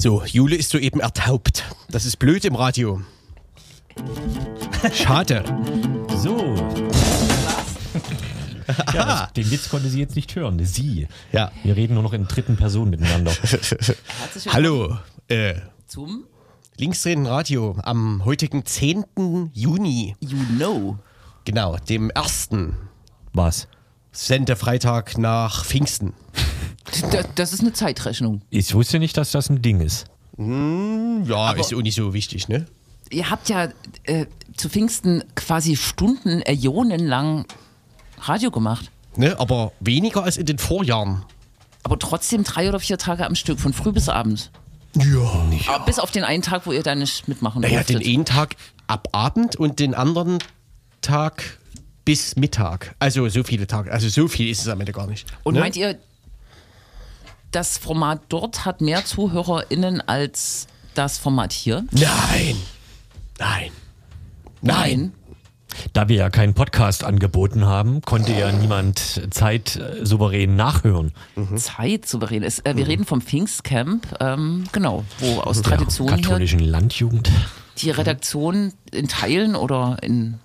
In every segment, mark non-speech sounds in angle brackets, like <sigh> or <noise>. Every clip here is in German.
So, Jule ist soeben ertaubt. Das ist blöd im Radio. Schade. So. <laughs> Ja, das, den Witz konnte sie jetzt nicht hören. Sie. Ja. Wir reden nur noch in dritten Person miteinander. Hallo, äh, zum Linksreden Radio am heutigen 10. Juni. You Know. Genau, dem ersten Was? Sendefreitag nach Pfingsten. Das, das ist eine Zeitrechnung. Ich wusste nicht, dass das ein Ding ist. Ja, ist auch nicht so wichtig, ne? Ihr habt ja äh, zu Pfingsten quasi Stunden, Äonen lang Radio gemacht. ne? Aber weniger als in den Vorjahren. Aber trotzdem drei oder vier Tage am Stück, von früh bis abends. Ja, nicht. Aber bis auf den einen Tag, wo ihr da nicht mitmachen Naja, den einen Tag ab Abend und den anderen Tag bis Mittag. Also so viele Tage. Also so viel ist es am Ende gar nicht. Und ne? meint ihr, das Format dort hat mehr ZuhörerInnen als das Format hier? Nein. Nein. Nein. Da wir ja keinen Podcast angeboten haben, konnte ja niemand Zeit äh, souverän nachhören. Zeit souverän ist. Äh, wir reden vom Pfingstcamp, ähm, genau, wo aus Tradition der hier katholischen Landjugend. die Redaktion in Teilen oder in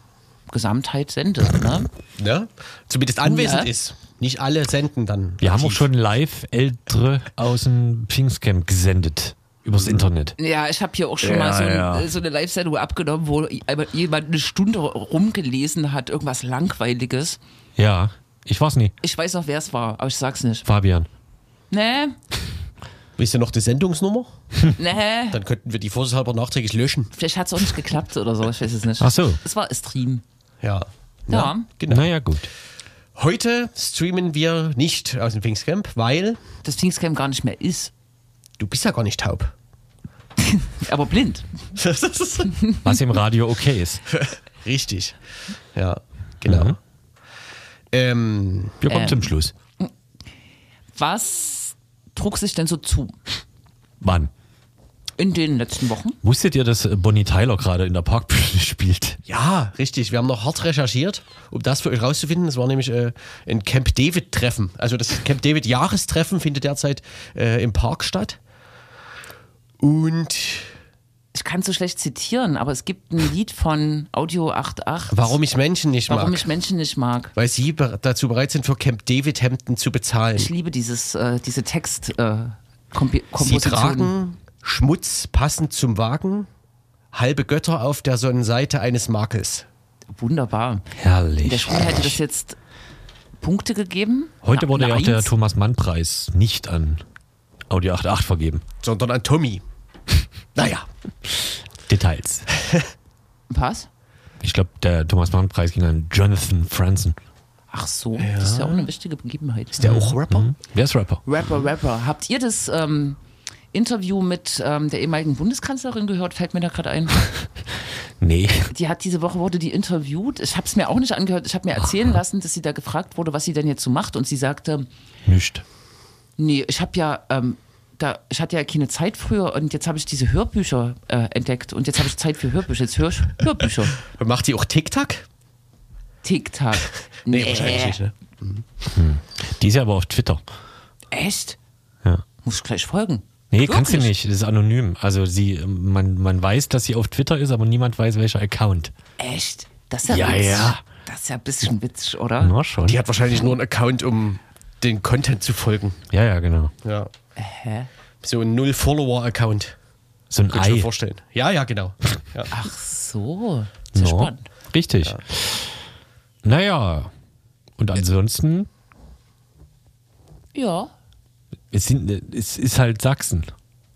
Gesamtheit sendet. Ne? Ne? Zumindest anwesend Ja. ist. Nicht alle senden dann. Wir haben auch aktiv. schon live Ältere aus dem Pfingstcamp gesendet. Übers Internet. Ja, ich habe hier auch schon Ja, mal so, ja. so eine Live-Sendung abgenommen, wo jemand eine Stunde rumgelesen hat, irgendwas Langweiliges. Ja, ich war's nie. Ich weiß noch, wer es war, aber ich sag's nicht. Fabian. Nee, Wisst ihr noch die Sendungsnummer? <laughs> nee. Dann könnten wir die vorsichtshalber nachträglich löschen. Vielleicht hat es auch nicht geklappt oder so, ich weiß es nicht. Ach so. Es war ein Stream. Ja. Ja. Genau. Naja, gut. Heute streamen wir nicht aus dem Pfingstcamp, weil Das Pfingstcamp gar nicht mehr ist. du bist ja gar nicht taub. <laughs> Aber blind. <laughs> Was im Radio okay ist. Richtig. Ja, genau. Mhm. Ähm, Wir kommen Ähm. zum Schluss. Was trug sich denn so zu Wann? In den letzten Wochen? Wusstet ihr, dass Bonnie Tyler gerade in der Parkbühne spielt? ja, richtig. Wir haben noch hart recherchiert, um das für euch rauszufinden. Es war nämlich äh, ein Camp David-Treffen. Also das Camp David-Jahrestreffen findet derzeit äh, im Park statt. Und Ich kann so schlecht zitieren, aber es gibt ein Lied von Audio 88. warum ich Menschen nicht Warum mag. ich Menschen nicht mag. weil sie be dazu bereit sind, für Camp David-Hemden zu bezahlen. Ich liebe dieses, äh, diese Text. Äh, Sie tragen Schmutz passend zum Wagen, halbe Götter auf der Sonnenseite eines Makels. Wunderbar. In der Herrlich. Schule hätte das jetzt Punkte gegeben. Heute Na, wurde ja auch der Eins. Thomas Mann Preis nicht an Audio 88 vergeben. Sondern an Tommy. <laughs> Naja, Details. <laughs> Was? Ich glaube, der Thomas Mann Preis ging an Jonathan Franzen. Ach so, das ist ja auch eine wichtige Begebenheit. ist der auch Rapper? Wer ist Rapper? Rapper, Rapper. Habt ihr das ähm, Interview mit ähm, der ehemaligen Bundeskanzlerin gehört? Fällt mir da gerade ein. <laughs> Nee. Die hat diese Woche wurde die interviewt. Ich habe es mir auch nicht angehört. Ich habe mir erzählen lassen, dass sie da gefragt wurde, was sie denn jetzt so macht. Und sie sagte, Nicht. nee, ich habe ja, ähm, da, ich hatte ja keine Zeit früher und jetzt habe ich diese Hörbücher äh, entdeckt und jetzt habe ich Zeit für Hörbücher. Jetzt höre ich Hörbücher. <laughs> Macht die auch TikTok? Tick-Tack. <laughs> Nee, wahrscheinlich nicht, ne? Die ist ja aber auf Twitter. Echt? Ja. Muss ich gleich folgen. Nee, kannst du Wirklich? nicht. Das ist anonym. Also sie, man, man weiß, dass sie auf Twitter ist, aber niemand weiß, welcher Account. Echt? Das ist ja, Ja, witzig. ja. Das ist ja ein bisschen witzig, oder? Na schon. Die hat wahrscheinlich nur einen Account, um den Content zu folgen. Ja, ja, genau. Ja. Hä? So ein Null-Follower-Account. So ein Könnte ich mir Ei. vorstellen. Ja, ja, genau. Ja. Ach so. Das ist ja Ja, spannend. Richtig. Naja. Und ansonsten, Ja. Es, sind, es ist halt Sachsen.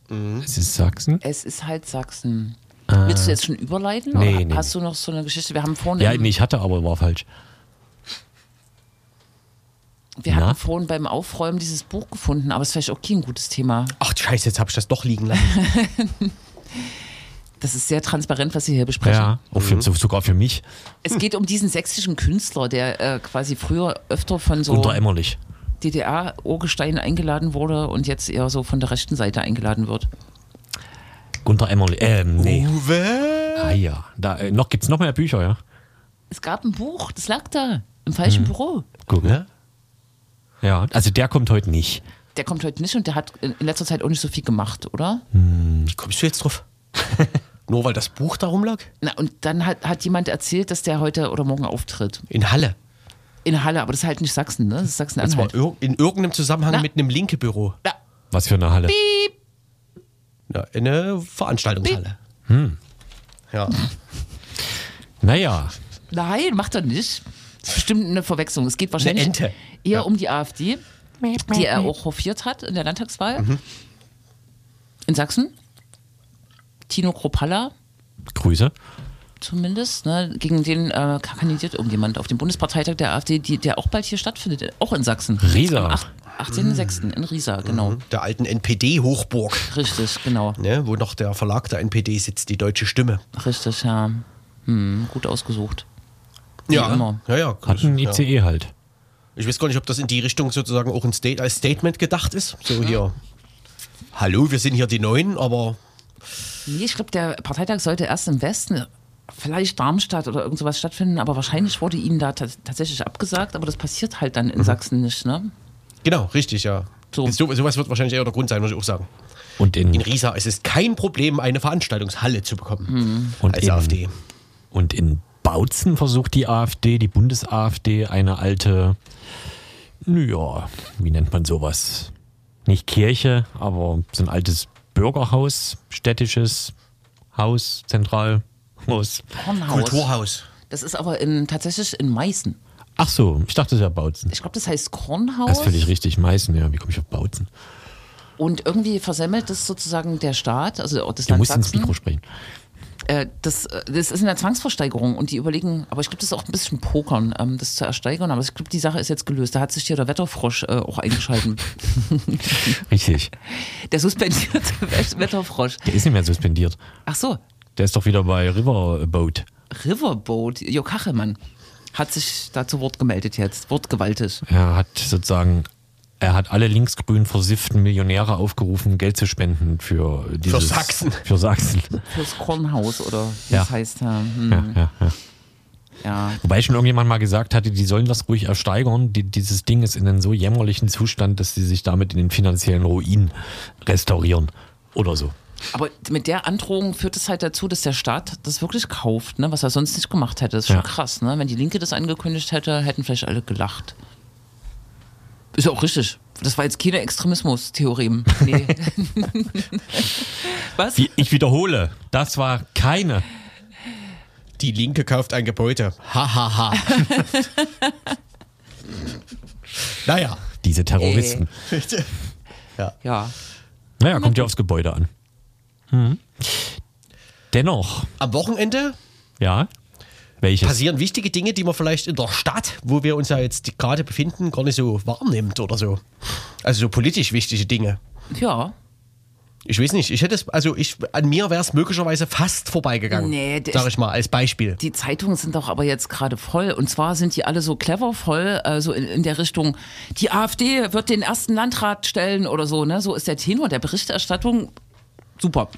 Mhm. Es ist Sachsen. Es ist halt Sachsen. Willst du jetzt schon überleiten? Nee, oder nee, hast du noch so eine Geschichte? Wir haben vorne. Ja, nee, ich hatte, aber war falsch. Wir Na? hatten vorhin beim Aufräumen dieses Buch gefunden, aber es ist vielleicht auch kein gutes Thema. Ach, Scheiße, jetzt habe ich das doch liegen lassen. <laughs> Das ist sehr transparent, was Sie hier besprechen. Ja, auch für, so- sogar für mich. Es geht um diesen sächsischen Künstler, der äh, quasi früher öfter von so Unter Emmerlich. DDR-Urgestein eingeladen wurde und jetzt eher so von der rechten Seite eingeladen wird. Gunter Emmerlich. Ähm, nee. Uwe? Ah ja. Da, äh, noch, gibt's noch mehr Bücher, ja? Es gab ein Buch, das lag da im falschen Büro. Guck. Ne? Ja, also der kommt heute nicht. Der kommt heute nicht und der hat in letzter Zeit auch nicht so viel gemacht, oder? Wie kommst du jetzt drauf? <laughs> Nur weil das Buch darum lag? Na, und dann hat, hat jemand erzählt, dass der heute oder morgen auftritt. In Halle. In Halle, aber das ist halt nicht Sachsen, ne? Das ist Und zwar Sachsen-Anhalt. ir in irgendeinem Zusammenhang Na. mit einem linke Büro. Ja, Was für eine Halle. Ja, eine Veranstaltungshalle. Ja. Naja, nein, macht er nicht. Das ist bestimmt eine Verwechslung. Es geht wahrscheinlich eher um die AfD, die er auch hofiert hat in der Landtagswahl. Mhm. In Sachsen. Tino Kropalla Grüße. Zumindest. Ne? Gegen den äh, kandidiert irgendjemand auf dem Bundesparteitag der AfD, die, der auch bald hier stattfindet, auch in Sachsen. Riesa. Am acht- 18.06. in Riesa, genau. Der alten NPD-Hochburg, Richtig, genau. ne, wo noch der Verlag der NPD sitzt, die Deutsche Stimme. Richtig, ja. Hm, gut ausgesucht. Wie immer. ja, ja. Hat ein ja. ICE halt. Ich weiß gar nicht, ob das in die Richtung sozusagen auch ein State als Statement gedacht ist. So hier. Hallo, wir sind hier die Neuen, aber Nee, ich glaube, der Parteitag sollte erst im Westen, vielleicht Darmstadt oder irgend sowas stattfinden, aber wahrscheinlich wurde ihnen da ta- tatsächlich abgesagt, aber das passiert halt dann in Sachsen nicht, ne? genau, richtig, ja. So. So. Sowas wird wahrscheinlich eher der Grund sein, muss ich auch sagen. Und in, In Riesa ist es kein Problem, eine Veranstaltungshalle zu bekommen. Und als in- AfD. und in Bautzen versucht die AfD, die Bundes-AfD, eine alte, ja, wie nennt man sowas? Nicht Kirche, aber so ein altes Bürgerhaus, städtisches Haus, Zentralhaus. Kornhaus. Kulturhaus. Das ist aber in, tatsächlich in Meißen. Ach so, ich dachte, es wäre Bautzen. Ich glaube, das heißt Kornhaus. Das ist völlig richtig, Meißen, ja. Wie komme ich auf Bautzen? Und irgendwie versemmelt das sozusagen der Staat, also das Du Land musst ins Sachsen. Mikro sprechen. Äh, das, äh, das ist in der Zwangsversteigerung und die überlegen, aber ich glaube, das ist auch ein bisschen Pokern, ähm, das zu ersteigern. Aber ich glaube, die Sache ist jetzt gelöst. Da hat sich hier der Wetterfrosch äh, auch eingeschalten. <laughs> Richtig. der suspendierte <laughs> Wetterfrosch. Der ist nicht mehr suspendiert. Ach so, Der ist doch wieder bei Riverboat. Riverboat, Jo Kachelmann hat sich da zu Wort gemeldet jetzt, wortgewaltig. Er hat sozusagen, er hat alle linksgrün versifften Millionäre aufgerufen, Geld zu spenden für dieses, Sachsen. Für Sachsen. Fürs Kornhaus oder wie Ja. das heißt. Ja, hm, Ja, ja, ja. ja. Wobei schon irgendjemand mal gesagt hatte, die sollen das ruhig ersteigern. Die, dieses Ding ist in einem so jämmerlichen Zustand, dass sie sich damit in den finanziellen Ruin restaurieren. Oder so. Aber mit der Androhung führt es halt dazu, dass der Staat das wirklich kauft, ne? was er sonst nicht gemacht hätte. Das ist schon Ja. krass. Ne? Wenn die Linke das angekündigt hätte, hätten vielleicht alle gelacht. Ist ja auch richtig. Das war jetzt keine Extremismus-Theorem. Nee. <laughs> was? Ich wiederhole, das war keine. Die Linke kauft ein Gebäude. Ha, ha, ha. <laughs> naja. Diese Terroristen. <laughs> Ja. Naja, kommt ja aufs Gebäude an. Hm. Dennoch, Am Wochenende ja. Welches? passieren wichtige Dinge, die man vielleicht in der Stadt, wo wir uns ja jetzt gerade befinden, gar nicht so wahrnimmt oder so. Also so politisch wichtige Dinge. Ja. Ich weiß nicht, ich hätte es, also ich, an mir wäre es möglicherweise fast vorbeigegangen. Nee, sag ich mal, als Beispiel. Die Zeitungen sind doch aber jetzt gerade voll. Und zwar sind die alle so clever voll, äh, so in, in der Richtung, die AfD wird den ersten Landrat stellen oder so. Ne? So ist der Tenor der Berichterstattung. Super.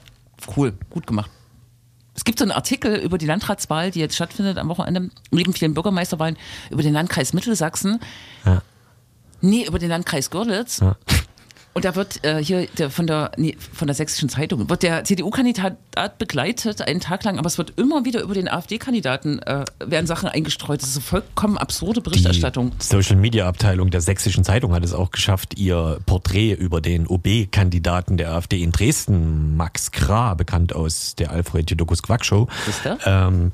Cool. Gut gemacht. Es gibt so einen Artikel über die Landratswahl, die jetzt stattfindet am Wochenende, neben vielen Bürgermeisterwahlen, über den Landkreis Mittelsachsen. Ja. Nee, über den Landkreis Görlitz. Ja. Und da wird äh, hier der, von, der, nee, von der sächsischen Zeitung, wird der CDU-Kandidat begleitet einen Tag lang, aber es wird immer wieder über den AfD-Kandidaten, äh, werden Sachen eingestreut. Das ist eine vollkommen absurde Berichterstattung. Die Social Media Abteilung der Sächsischen Zeitung hat es auch geschafft, ihr Porträt über den OB-Kandidaten der AfD in Dresden, Max Krah, bekannt aus der Alfred Jodokus Quackshow, Ist der? ähm,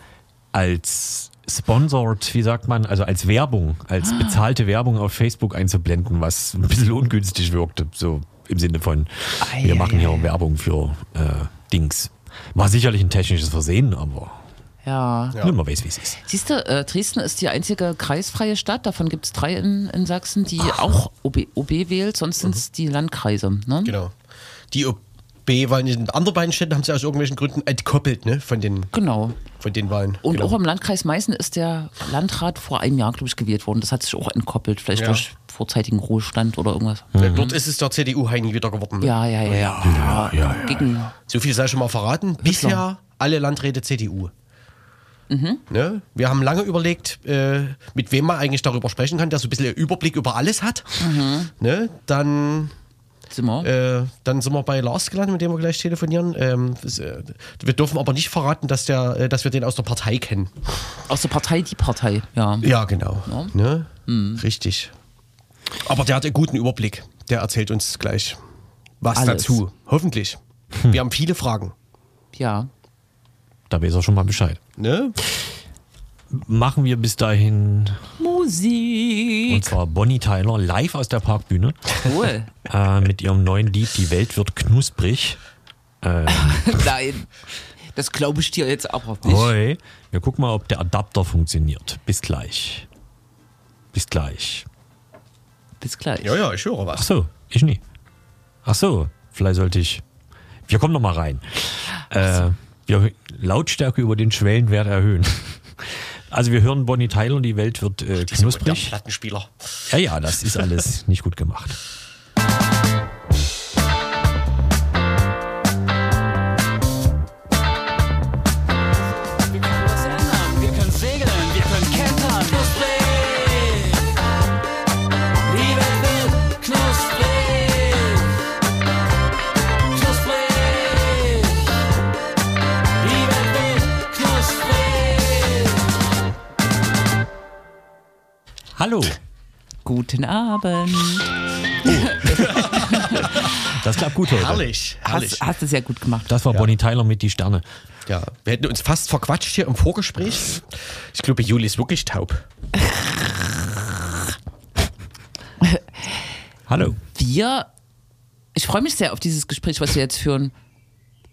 als sponsored, wie sagt man, also als Werbung, als Ah. bezahlte Werbung auf Facebook einzublenden, was ein bisschen ungünstig wirkte, so im Sinne von, Ei, wir ei, machen hier ei. Werbung für äh, Dings. War sicherlich ein technisches Versehen, aber Ja. Ja. man weiß, wie es ist. Siehst du, äh, Dresden ist die einzige kreisfreie Stadt. Davon gibt es drei in, in Sachsen, die auch OB, OB wählt. Sonst sind es die Landkreise. Ne? Genau. Die OB-Wahlen in den anderen beiden Städten haben sie aus irgendwelchen Gründen entkoppelt, ne? Von den, Genau. von den Wahlen. Und genau. auch im Landkreis Meißen ist der Landrat vor einem Jahr, glaube ich, gewählt worden. Das hat sich auch entkoppelt, vielleicht Ja. durch vorzeitigen Ruhestand oder irgendwas. Äh, Dort ist es der CDU-Heini wieder geworden. ne? Ja, ja, ja, ja. ja, ja, Gegen, So viel sei schon mal verraten. Bisher alle Landräte CDU. Mhm. Ne? Wir haben lange überlegt, äh, mit wem man eigentlich darüber sprechen kann, der so ein bisschen Überblick über alles hat. Mhm. Ne? Dann, sind wir. äh, dann sind wir bei Lars gelandet, mit dem wir gleich telefonieren. Ähm, äh, wir dürfen aber nicht verraten, dass, der, äh, dass wir den aus der Partei kennen. Aus der Partei, die Partei, ja. Ja, genau. Ja. Ne? Mhm. Richtig. Aber der hat einen guten Überblick. Der erzählt uns gleich was Alles. dazu. Hoffentlich. Hm. Wir haben viele Fragen. Ja. Da weiß er schon mal Bescheid. Ne? Machen wir bis dahin, und Musik. zwar Bonnie Tyler live aus der Parkbühne Cool. <laughs> äh, mit ihrem neuen Lied Die Welt wird knusprig. <laughs> Nein. Das glaube ich dir jetzt aber nicht. Hoi. Wir gucken mal, ob der Adapter funktioniert. Bis gleich. Bis gleich. Bis gleich. Ja, ja, ich höre Ach was. so, ich nie. Ach so, vielleicht sollte ich. Wir kommen noch mal rein. Äh, wir Lautstärke über den Schwellenwert erhöhen. Also wir hören Bonnie Tyler und die Welt wird äh, knusprig. Plattenspieler. Ja, ja, das ist alles nicht gut gemacht. Hallo, Guten Abend. das klappt gut heute. Herrlich, herrlich. Hast, hast du sehr gut gemacht. Das war Bonnie Tyler mit die Sterne. Ja, wir hätten uns fast verquatscht hier im Vorgespräch. Ich glaube, Juli ist wirklich taub. Hallo. Wir, ich freue mich sehr auf dieses Gespräch, was wir jetzt führen,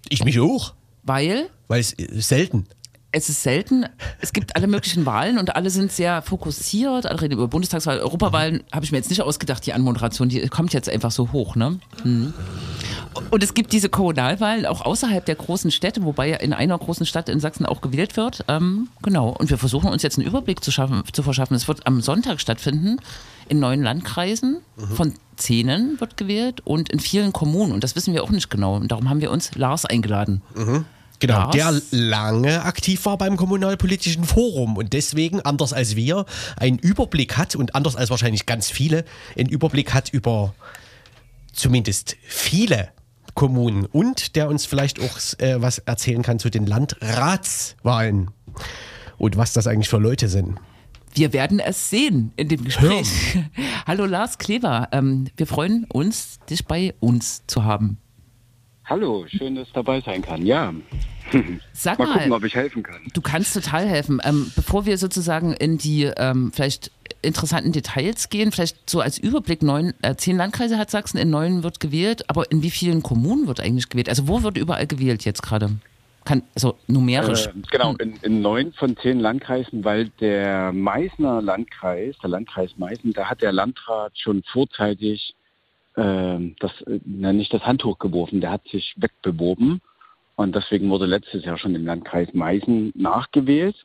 Ich mich auch, weil weil es selten. Es ist selten, es gibt alle möglichen Wahlen und alle sind sehr fokussiert, alle reden über Bundestagswahl, Europawahlen, habe ich mir jetzt nicht ausgedacht, die Anmoderation, die kommt jetzt einfach so hoch, ne? Mhm. Und es gibt diese Kommunalwahlen auch außerhalb der großen Städte, wobei ja in einer großen Stadt in Sachsen auch gewählt wird. Ähm, genau. Und wir versuchen uns jetzt einen Überblick zu, schaffen, zu verschaffen. Es wird am Sonntag stattfinden in neun Landkreisen. Von zehnen wird gewählt und in vielen Kommunen. Und das wissen wir auch nicht genau. Und darum haben wir uns Lars eingeladen. Genau, Lars? der lange aktiv war beim Kommunalpolitischen Forum und deswegen, anders als wir, einen Überblick hat und anders als wahrscheinlich ganz viele, einen Überblick hat über zumindest viele Kommunen und der uns vielleicht auch äh, was erzählen kann zu den Landratswahlen und was das eigentlich für Leute sind. Wir werden es sehen in dem Gespräch. <laughs> Hallo Lars Kleber, ähm, wir freuen uns, dich bei uns zu haben. Hallo, schön, dass ich dabei sein kann. Ja, <laughs> Sag mal mal, gucken, ob ich helfen kann. du kannst total helfen. Ähm, bevor wir sozusagen in die ähm, vielleicht interessanten Details gehen, vielleicht so als Überblick, neun, äh, zehn Landkreise hat Sachsen, in neun wird gewählt, aber in wie vielen Kommunen wird eigentlich gewählt? Also wo wird überall gewählt jetzt gerade? Kann, also numerisch. Äh, genau, in, in neun von zehn Landkreisen, weil der Meißner Landkreis, der Landkreis Meißen, da hat der Landrat schon vorzeitig ähm, das, äh, nicht das Handtuch geworfen, der hat sich wegbeworben. Und deswegen wurde letztes Jahr schon im Landkreis Meißen nachgewählt.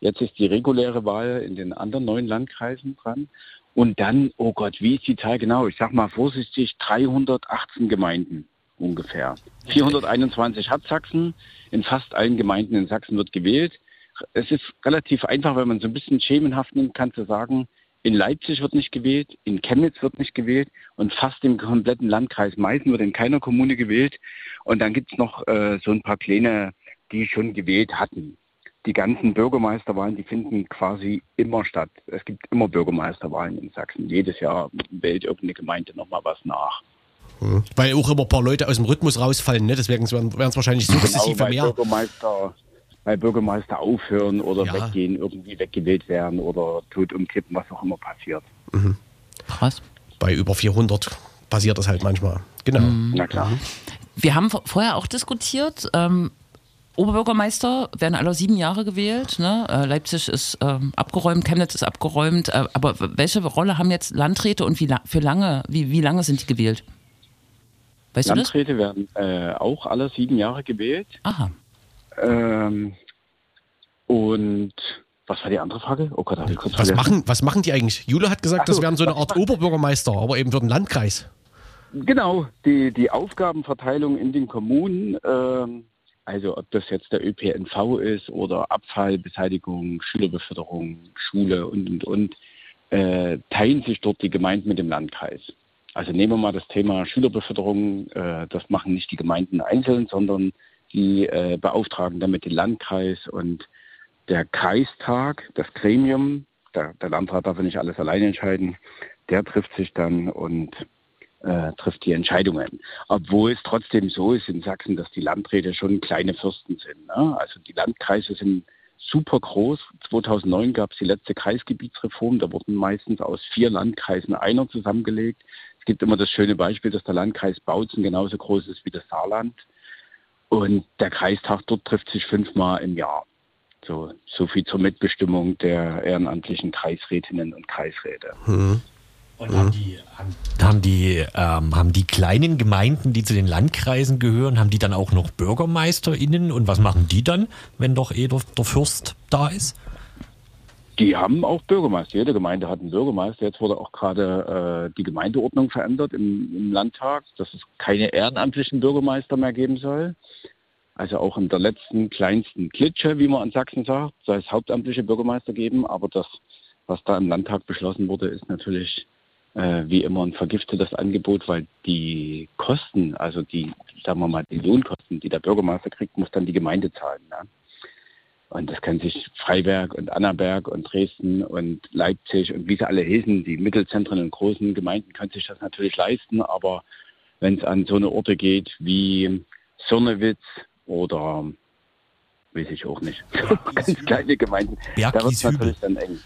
Jetzt ist die reguläre Wahl in den anderen neun Landkreisen dran. Und dann, oh Gott, wie ist die Zahl genau? Ich sag mal vorsichtig, 318 Gemeinden ungefähr. 421 hat Sachsen. In fast allen Gemeinden in Sachsen wird gewählt. Es ist relativ einfach, wenn man so ein bisschen schemenhaft nimmt, kann zu sagen, in Leipzig wird nicht gewählt, in Chemnitz wird nicht gewählt und fast im kompletten Landkreis Meißen wird in keiner Kommune gewählt. Und dann gibt es noch äh, so ein paar kleine, die schon gewählt hatten. Die ganzen Bürgermeisterwahlen, die finden quasi immer statt. Es gibt immer Bürgermeisterwahlen in Sachsen. Jedes Jahr wählt irgendeine Gemeinde nochmal was nach. Weil auch immer ein paar Leute aus dem Rhythmus rausfallen, ne? deswegen werden es wahrscheinlich sukzessive weil mehr. Bürgermeister, weil Bürgermeister aufhören oder Ja. weggehen, irgendwie weggewählt werden oder tot umkippen, was auch immer passiert. Krass. Bei über 400 passiert das halt manchmal. Genau. Na klar. Wir haben vor- vorher auch diskutiert, ähm, Oberbürgermeister werden alle sieben Jahre gewählt. Ne? Äh, Leipzig ist ähm, abgeräumt, Chemnitz ist abgeräumt. Äh, aber welche Rolle haben jetzt Landräte und wie la für lange, wie, wie lange sind die gewählt? Weißt du das? Landräte werden äh, auch alle sieben Jahre gewählt. Aha. Ähm, und was war die andere Frage? Oh Gott, ich kurz Was vergessen. machen, was machen die eigentlich? Jule hat gesagt, so, das wären so eine Art Oberbürgermeister, aber eben für den Landkreis. Genau, die, die Aufgabenverteilung in den Kommunen, ähm, also ob das jetzt der ÖPNV ist oder Abfallbeseitigung, Schülerbeförderung, Schule und, und, und, äh, teilen sich dort die Gemeinden mit dem Landkreis. Also nehmen wir mal das Thema Schülerbeförderung, äh, das machen nicht die Gemeinden einzeln, sondern die äh, beauftragen damit den Landkreis und der Kreistag, das Gremium, der, der Landrat darf ja nicht alles alleine entscheiden, der trifft sich dann und äh, trifft die Entscheidungen. Obwohl es trotzdem so ist in Sachsen, dass die Landräte schon kleine Fürsten sind. Ne? Also die Landkreise sind super groß. 2009 gab es die letzte Kreisgebietsreform. Da wurden meistens aus vier Landkreisen einer zusammengelegt. Es gibt immer das schöne Beispiel, dass der Landkreis Bautzen genauso groß ist wie das Saarland. Und der Kreistag dort trifft sich fünfmal im Jahr. So, so viel zur Mitbestimmung der ehrenamtlichen Kreisrätinnen und Kreisräte. Und haben die, haben, haben, die, ähm, haben die kleinen Gemeinden, die zu den Landkreisen gehören, haben die dann auch noch BürgermeisterInnen? Und was machen die dann, wenn doch eh der, der Fürst da ist? Die haben auch Bürgermeister. Jede Gemeinde hat einen Bürgermeister. Jetzt wurde auch gerade äh, die Gemeindeordnung verändert im, im Landtag, dass es keine ehrenamtlichen Bürgermeister mehr geben soll. Also auch in der letzten kleinsten Klitsche, wie man in Sachsen sagt, soll es hauptamtliche Bürgermeister geben. Aber das, was da im Landtag beschlossen wurde, ist natürlich äh, wie immer ein vergiftetes Angebot, weil die Kosten, also die, sagen wir mal, die Lohnkosten, die der Bürgermeister kriegt, muss dann die Gemeinde zahlen. Ne? Und das kann sich Freiberg und Annaberg und Dresden und Leipzig und wie sie alle hießen, die Mittelzentren und großen Gemeinden können sich das natürlich leisten, aber wenn es an so eine Orte geht wie Sonnewitz oder weiß ich auch nicht, <laughs> ganz kleine Gemeinden, da wird es natürlich dann eng.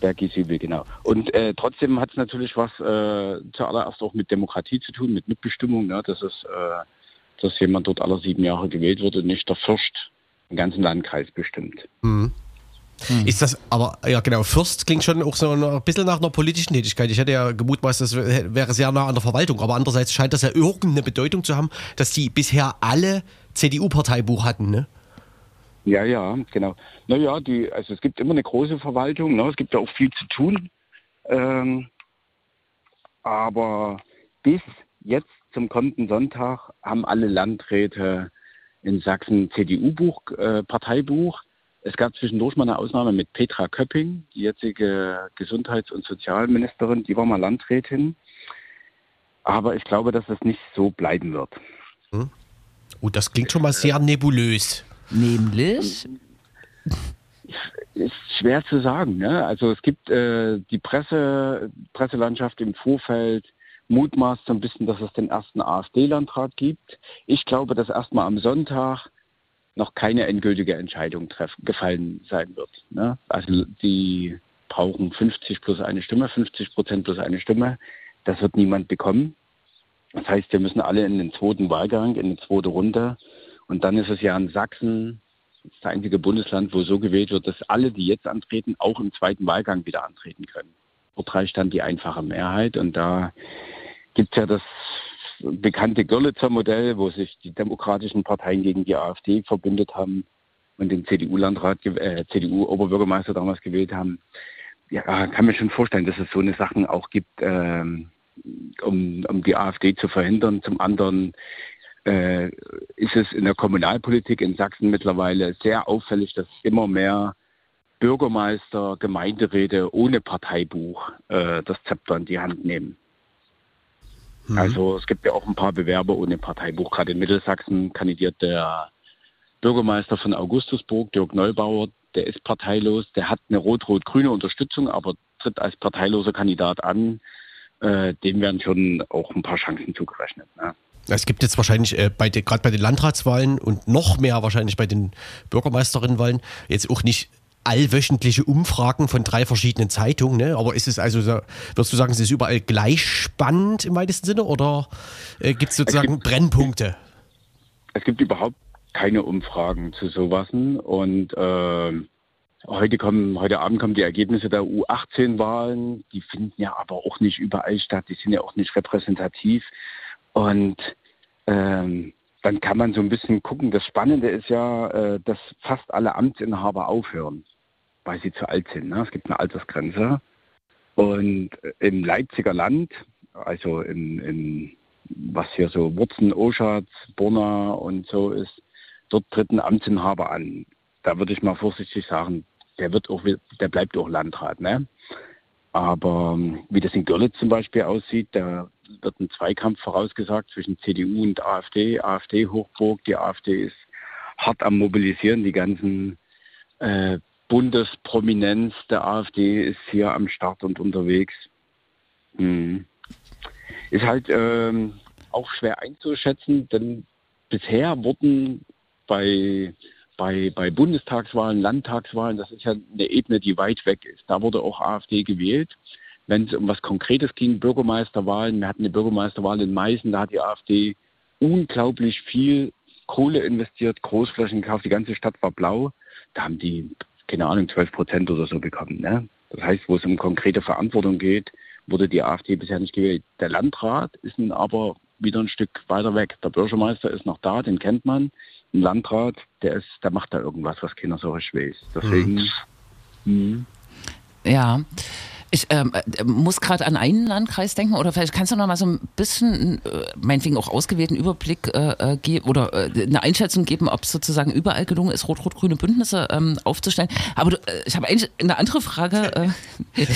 Bergieshübel, genau. Und äh, trotzdem hat es natürlich was äh, zuallererst auch mit Demokratie zu tun, mit Mitbestimmung, ne? dass es, äh, dass jemand dort alle sieben Jahre gewählt wird und nicht der Fürst den ganzen Landkreis bestimmt. Ist das, aber ja genau, Fürst klingt schon auch so ein bisschen nach einer politischen Tätigkeit. Ich hätte ja gemutmaßt, das wär- wäre sehr nah an der Verwaltung, aber andererseits scheint das ja irgendeine Bedeutung zu haben, dass die bisher alle CDU-Parteibuch hatten, ne? Ja, ja, genau. Naja, die, also es gibt immer eine große Verwaltung, ne? es gibt ja auch viel zu tun. Ähm, aber bis jetzt zum kommenden Sonntag haben alle Landräte in Sachsen CDU-Buch, äh, Parteibuch. Es gab zwischendurch mal eine Ausnahme mit Petra Köpping, die jetzige Gesundheits- und Sozialministerin, die war mal Landrätin. Aber ich glaube, dass es nicht so bleiben wird. Oh, das klingt schon mal sehr nebulös. Nämlich, ist schwer zu sagen. Ne? Also es gibt äh, die Presse, Presselandschaft im Vorfeld mutmaßt so ein bisschen, dass es den ersten AfD-Landrat gibt. Ich glaube, dass erstmal am Sonntag noch keine endgültige Entscheidung treffen, gefallen sein wird. Ne? Also die brauchen 50 plus eine Stimme, 50 Prozent plus eine Stimme. Das wird niemand bekommen. Das heißt, wir müssen alle in den zweiten Wahlgang, in die zweite Runde. Und dann ist es ja in Sachsen das einzige Bundesland, wo so gewählt wird, dass alle, die jetzt antreten, auch im zweiten Wahlgang wieder antreten können. Dort reicht dann die einfache Mehrheit. Und da gibt es ja das bekannte Görlitzer Modell, wo sich die demokratischen Parteien gegen die AfD verbündet haben und den CDU-Landrat, äh, CDU-Oberbürgermeister damals gewählt haben. Ja, kann mir schon vorstellen, dass es so eine Sachen auch gibt, ähm, um, um die AfD zu verhindern. Zum anderen äh, ist es in der Kommunalpolitik in Sachsen mittlerweile sehr auffällig, dass immer mehr Bürgermeister, Gemeinderäte ohne Parteibuch äh, das Zepter in die Hand nehmen. Also es gibt ja auch ein paar Bewerber ohne Parteibuch. Gerade in Mittelsachsen kandidiert der Bürgermeister von Augustusburg, Dirk Neubauer, der ist parteilos, der hat eine rot-rot-grüne Unterstützung, aber tritt als parteiloser Kandidat an. Äh, dem werden schon auch ein paar Chancen zugerechnet. Ne? Es gibt jetzt wahrscheinlich äh, gerade bei den Landratswahlen und noch mehr wahrscheinlich bei den Bürgermeisterinnenwahlen jetzt auch nicht allwöchentliche Umfragen von drei verschiedenen Zeitungen, ne? Aber ist es also, so- würdest du sagen, es ist überall gleich spannend im weitesten Sinne oder äh, gibt es sozusagen Brennpunkte? Es gibt überhaupt keine Umfragen zu sowas. Und ähm, heute kommen, heute Abend kommen die Ergebnisse der U18-Wahlen. Die finden ja aber auch nicht überall statt. Die sind ja auch nicht repräsentativ. Und ähm, dann kann man so ein bisschen gucken. Das Spannende ist ja, äh, dass fast alle Amtsinhaber aufhören, weil sie zu alt sind. Ne? Es gibt eine Altersgrenze. Und im Leipziger Land, also in, in was hier so Wurzen, Oschatz, Borna und so ist, dort tritt ein Amtsinhaber an. Da würde ich mal vorsichtig sagen, der wird auch, der bleibt auch Landrat, ne? Aber ähm, wie das in Görlitz zum Beispiel aussieht, da wird ein Zweikampf vorausgesagt zwischen CDU und AfD. AfD Hochburg, die AfD ist hart am Mobilisieren. Die ganzen äh, Bundesprominenz der AfD ist hier am Start und unterwegs. Hm. Ist halt ähm, auch schwer einzuschätzen, denn bisher wurden bei, bei, bei Bundestagswahlen, Landtagswahlen, das ist ja eine Ebene, die weit weg ist. Da wurde auch AfD gewählt. Wenn es um was Konkretes ging, Bürgermeisterwahlen, wir hatten eine Bürgermeisterwahl in Meißen, da hat die AfD unglaublich viel Kohle investiert, Großflächen gekauft, die ganze Stadt war blau. Da haben die, keine Ahnung, 12 Prozent oder so bekommen. Ne? Das heißt, wo es um konkrete Verantwortung geht, wurde die AfD bisher nicht gewählt. Der Landrat ist nun aber wieder ein Stück weiter weg. Der Bürgermeister ist noch da, den kennt man. Ein Landrat, der ist, der macht da irgendwas, was keiner so richtig weiß. Deswegen. Mhm. Ja. Ich ähm, äh, muss gerade an einen Landkreis denken oder vielleicht kannst du noch mal so ein bisschen, äh, meinetwegen auch ausgewählten Überblick äh, äh, geben oder äh, eine Einschätzung geben, ob es sozusagen überall gelungen ist, rot-rot-grüne Bündnisse ähm, aufzustellen. Aber du, ich habe eigentlich eine andere Frage. <laughs>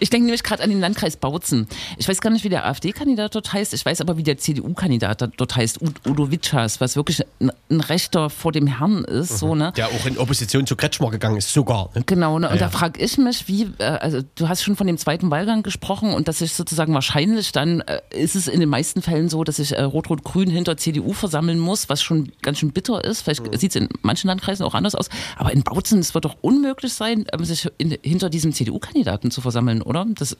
Ich denke nämlich gerade an den Landkreis Bautzen. Ich weiß gar nicht, wie der AfD-Kandidat dort heißt. Ich weiß aber, wie der CDU-Kandidat dort heißt, Ud- Udo Witschas, was wirklich ein, ein Rechter vor dem Herrn ist. So, ne? Der auch in Opposition zu Kretschmer gegangen ist, sogar. Ne? Genau, ne? und Ja, da ja. frage ich mich, wie, äh, also du hast schon von dem zweiten Wahlgang gesprochen und dass sich sozusagen wahrscheinlich dann, äh, ist es in den meisten Fällen so, dass sich äh, Rot-Rot-Grün hinter CDU versammeln muss, was schon ganz schön bitter ist. Vielleicht Mhm. sieht es in manchen Landkreisen auch anders aus, aber in Bautzen, es wird doch unmöglich sein, ähm, sich in, hinter diesem CDU-Kandidaten zu versammeln, oder? Das,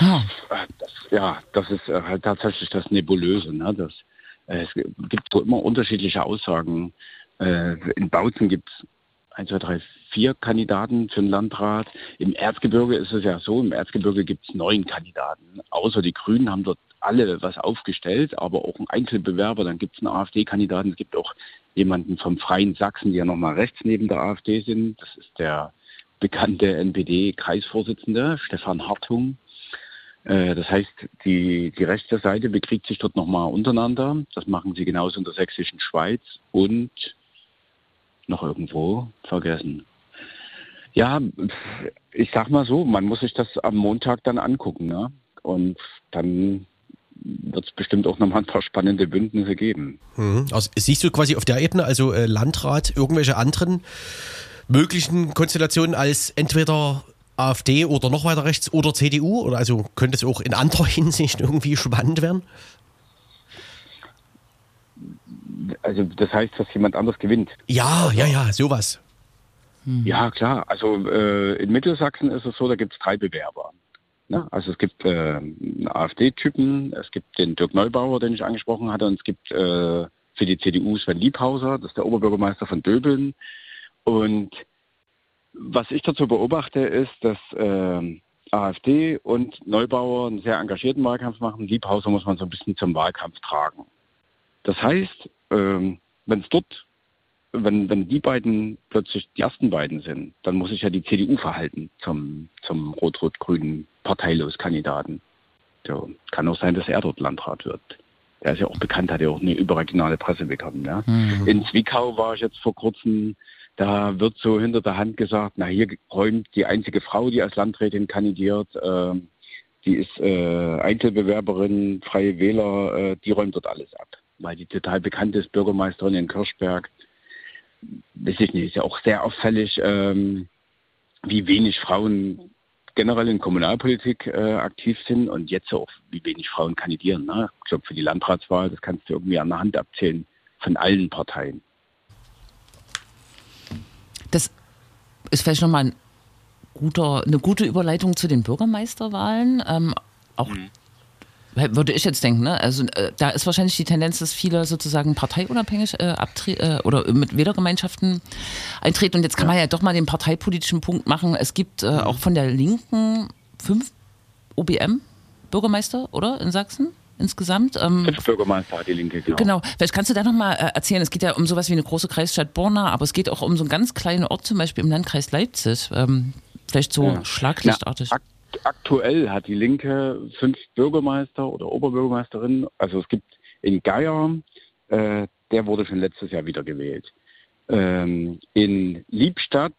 ja. Äh, Das, ja, das ist äh, halt tatsächlich das Nebulöse. Ne? Das, äh, es gibt so immer unterschiedliche Aussagen. Äh, in Bautzen gibt es 1, 2, 3, 4 Kandidaten für den Landrat. Im Erzgebirge ist es ja so, im Erzgebirge gibt es neun Kandidaten. Außer die Grünen haben dort alle was aufgestellt, aber auch ein Einzelbewerber. Dann gibt es einen AfD-Kandidaten. Es gibt auch jemanden vom Freien Sachsen, die ja nochmal rechts neben der AfD sind. Das ist der bekannte NPD-Kreisvorsitzende, Stefan Hartung. Äh, Das heißt, die, die rechte Seite bekriegt sich dort nochmal untereinander. Das machen sie genauso in der sächsischen Schweiz und noch irgendwo vergessen. Ja, ich sag mal so, man muss sich das am Montag dann angucken. Ne? Und dann wird es bestimmt auch nochmal ein paar spannende Bündnisse geben. Mhm. Also, siehst du quasi auf der Ebene, also äh, Landrat, irgendwelche anderen möglichen Konstellationen als entweder AfD oder noch weiter rechts oder CDU? Oder also könnte es auch in anderer <laughs> Hinsicht irgendwie spannend werden? Also das heißt, dass jemand anders gewinnt. Ja, ja, ja, sowas. Ja, klar. Also äh, in Mittelsachsen ist es so, da gibt es drei Bewerber. Ne? Also es gibt äh, AfD-Typen, es gibt den Dirk Neubauer, den ich angesprochen hatte, und es gibt äh, für die CDU Sven Liebhauser, das ist der Oberbürgermeister von Döbeln. Und was ich dazu beobachte, ist, dass äh, AfD und Neubauer einen sehr engagierten Wahlkampf machen. Liebhauser muss man so ein bisschen zum Wahlkampf tragen. Das heißt, ähm, wenn es dort wenn, wenn die beiden plötzlich die ersten beiden sind, dann muss sich ja die CDU verhalten zum, zum rot-rot-grünen Parteilos-Kandidaten. So, kann auch sein, dass er dort Landrat wird. Der ist ja auch bekannt, hat ja auch eine überregionale Presse bekommen. Ja. In Zwickau war ich jetzt vor kurzem, da wird so hinter der Hand gesagt, na hier räumt die einzige Frau, die als Landrätin kandidiert, ähm, die ist äh, Einzelbewerberin, freie Wähler, äh, die räumt dort alles ab. Weil die total bekannt ist, Bürgermeisterin in Kirchberg weiß ich nicht, ist ja auch sehr auffällig, ähm, wie wenig Frauen generell in Kommunalpolitik äh, aktiv sind und jetzt auch, wie wenig Frauen kandidieren. Ne? Ich glaube, für die Landratswahl, das kannst du irgendwie an der Hand abzählen von allen Parteien. Das ist vielleicht nochmal ein guter, eine gute Überleitung zu den Bürgermeisterwahlen. Ähm, auch Würde ich jetzt denken, ne? Also äh, da ist wahrscheinlich die Tendenz, dass viele sozusagen parteiunabhängig äh, äh, oder mit Wählergemeinschaften eintreten. Und jetzt kann man ja doch mal den parteipolitischen Punkt machen. Es gibt äh, auch von der Linken fünf OBM-Bürgermeister, oder? In Sachsen insgesamt. Ähm, Fünf Bürgermeister die Linke, genau. Genau. Vielleicht kannst du da nochmal äh, erzählen. Es geht ja um sowas wie eine große Kreisstadt Borna, aber es geht auch um so einen ganz kleinen Ort, zum Beispiel im Landkreis Leipzig. Ähm, vielleicht so Ja. schlaglichtartig. Na, aktuell hat die Linke fünf Bürgermeister oder Oberbürgermeisterinnen. Also es gibt in Geier, äh, der wurde schon letztes Jahr wieder gewählt. Ähm, in Liebstadt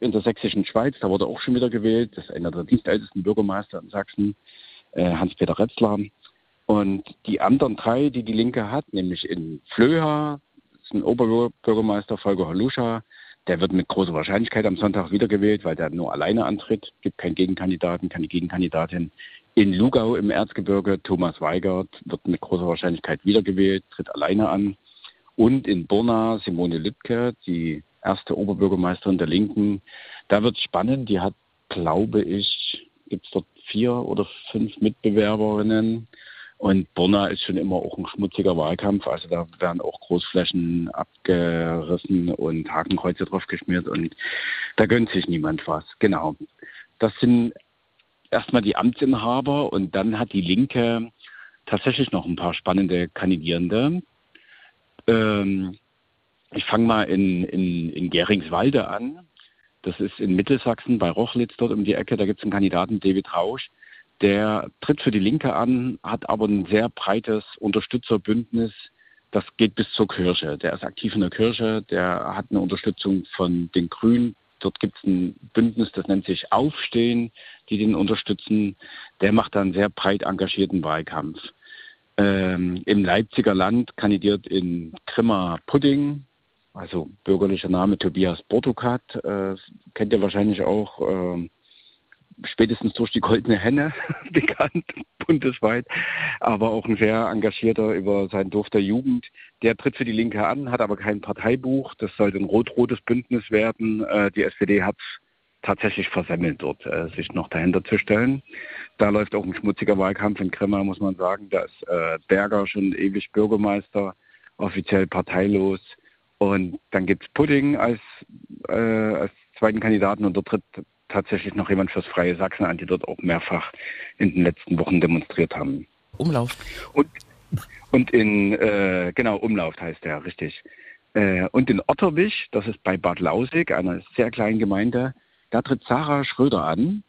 in der sächsischen Schweiz, da wurde auch schon wieder gewählt. Das ist einer der dienstältesten Bürgermeister in Sachsen, äh, Hans-Peter Retzler. Und die anderen drei, die die Linke hat, nämlich in Flöha, ist ein Oberbürgermeister Volker Haluscha, der wird mit großer Wahrscheinlichkeit am Sonntag wiedergewählt, weil der nur alleine antritt. Gibt keinen Gegenkandidaten, keine Gegenkandidatin. In Lugau im Erzgebirge, Thomas Weigert, wird mit großer Wahrscheinlichkeit wiedergewählt, tritt alleine an. Und in Burna Simone Lübke, die erste Oberbürgermeisterin der Linken. Da wird spannend. Die hat, glaube ich, gibt es dort vier oder fünf Mitbewerberinnen. Und Burna ist schon immer auch ein schmutziger Wahlkampf. Also da werden auch Großflächen abgerissen und Hakenkreuze drauf geschmiert und da gönnt sich niemand was. Genau. Das sind erstmal die Amtsinhaber und dann hat die Linke tatsächlich noch ein paar spannende Kandidierende. Ähm, ich fange mal in, in, in Geringswalde an. Das ist in Mittelsachsen bei Rochlitz dort um die Ecke. Da gibt es einen Kandidaten, David Rausch. Der tritt für die Linke an, hat aber ein sehr breites Unterstützerbündnis. Das geht bis zur Kirche. Der ist aktiv in der Kirche. Der hat eine Unterstützung von den Grünen. Dort gibt es ein Bündnis, das nennt sich Aufstehen, die den unterstützen. Der macht da einen sehr breit engagierten Wahlkampf. Ähm, Im Leipziger Land kandidiert in Grimma Pudding, also bürgerlicher Name Tobias Bortukat, äh, kennt ihr wahrscheinlich auch äh, spätestens durch die goldene Henne <laughs> bekannt, bundesweit, aber auch ein sehr engagierter über sein Dorf der Jugend. Der tritt für die Linke an, hat aber kein Parteibuch. Das sollte ein rot-rotes Bündnis werden. Äh, die SPD hat tatsächlich versemmelt dort, äh, sich noch dahinter zu stellen. Da läuft auch ein schmutziger Wahlkampf in Grimma, muss man sagen. Da ist äh, Berger schon ewig Bürgermeister, offiziell parteilos. Und dann gibt es Pudding als, als zweiten Kandidaten und dort tritt tatsächlich noch jemand fürs Freie Sachsen an, die dort auch mehrfach in den letzten Wochen demonstriert haben. Umlauf. Und, und in, äh, genau, Umlauf heißt der, richtig. Äh, und in Otterwich, das ist bei Bad Lausig, einer sehr kleinen Gemeinde, da tritt Sarah Schröder an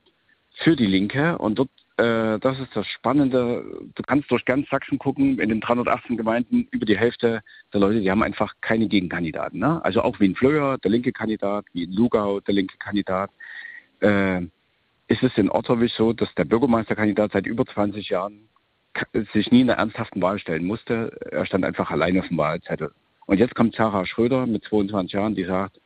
für die Linke und dort, äh, das ist das Spannende, du kannst durch ganz Sachsen gucken, in den 318 Gemeinden, über die Hälfte der Leute, die haben einfach keine Gegenkandidaten. Ne? Also auch wie in Flöher, der linke Kandidat, wie in Lugau, der linke Kandidat. Äh, ist es in Otterwich so, dass der Bürgermeisterkandidat seit über 20 Jahren sich nie in einer ernsthaften Wahl stellen musste. Er stand einfach alleine auf dem Wahlzettel. Und jetzt kommt Sarah Schröder mit 22 Jahren, die sagt,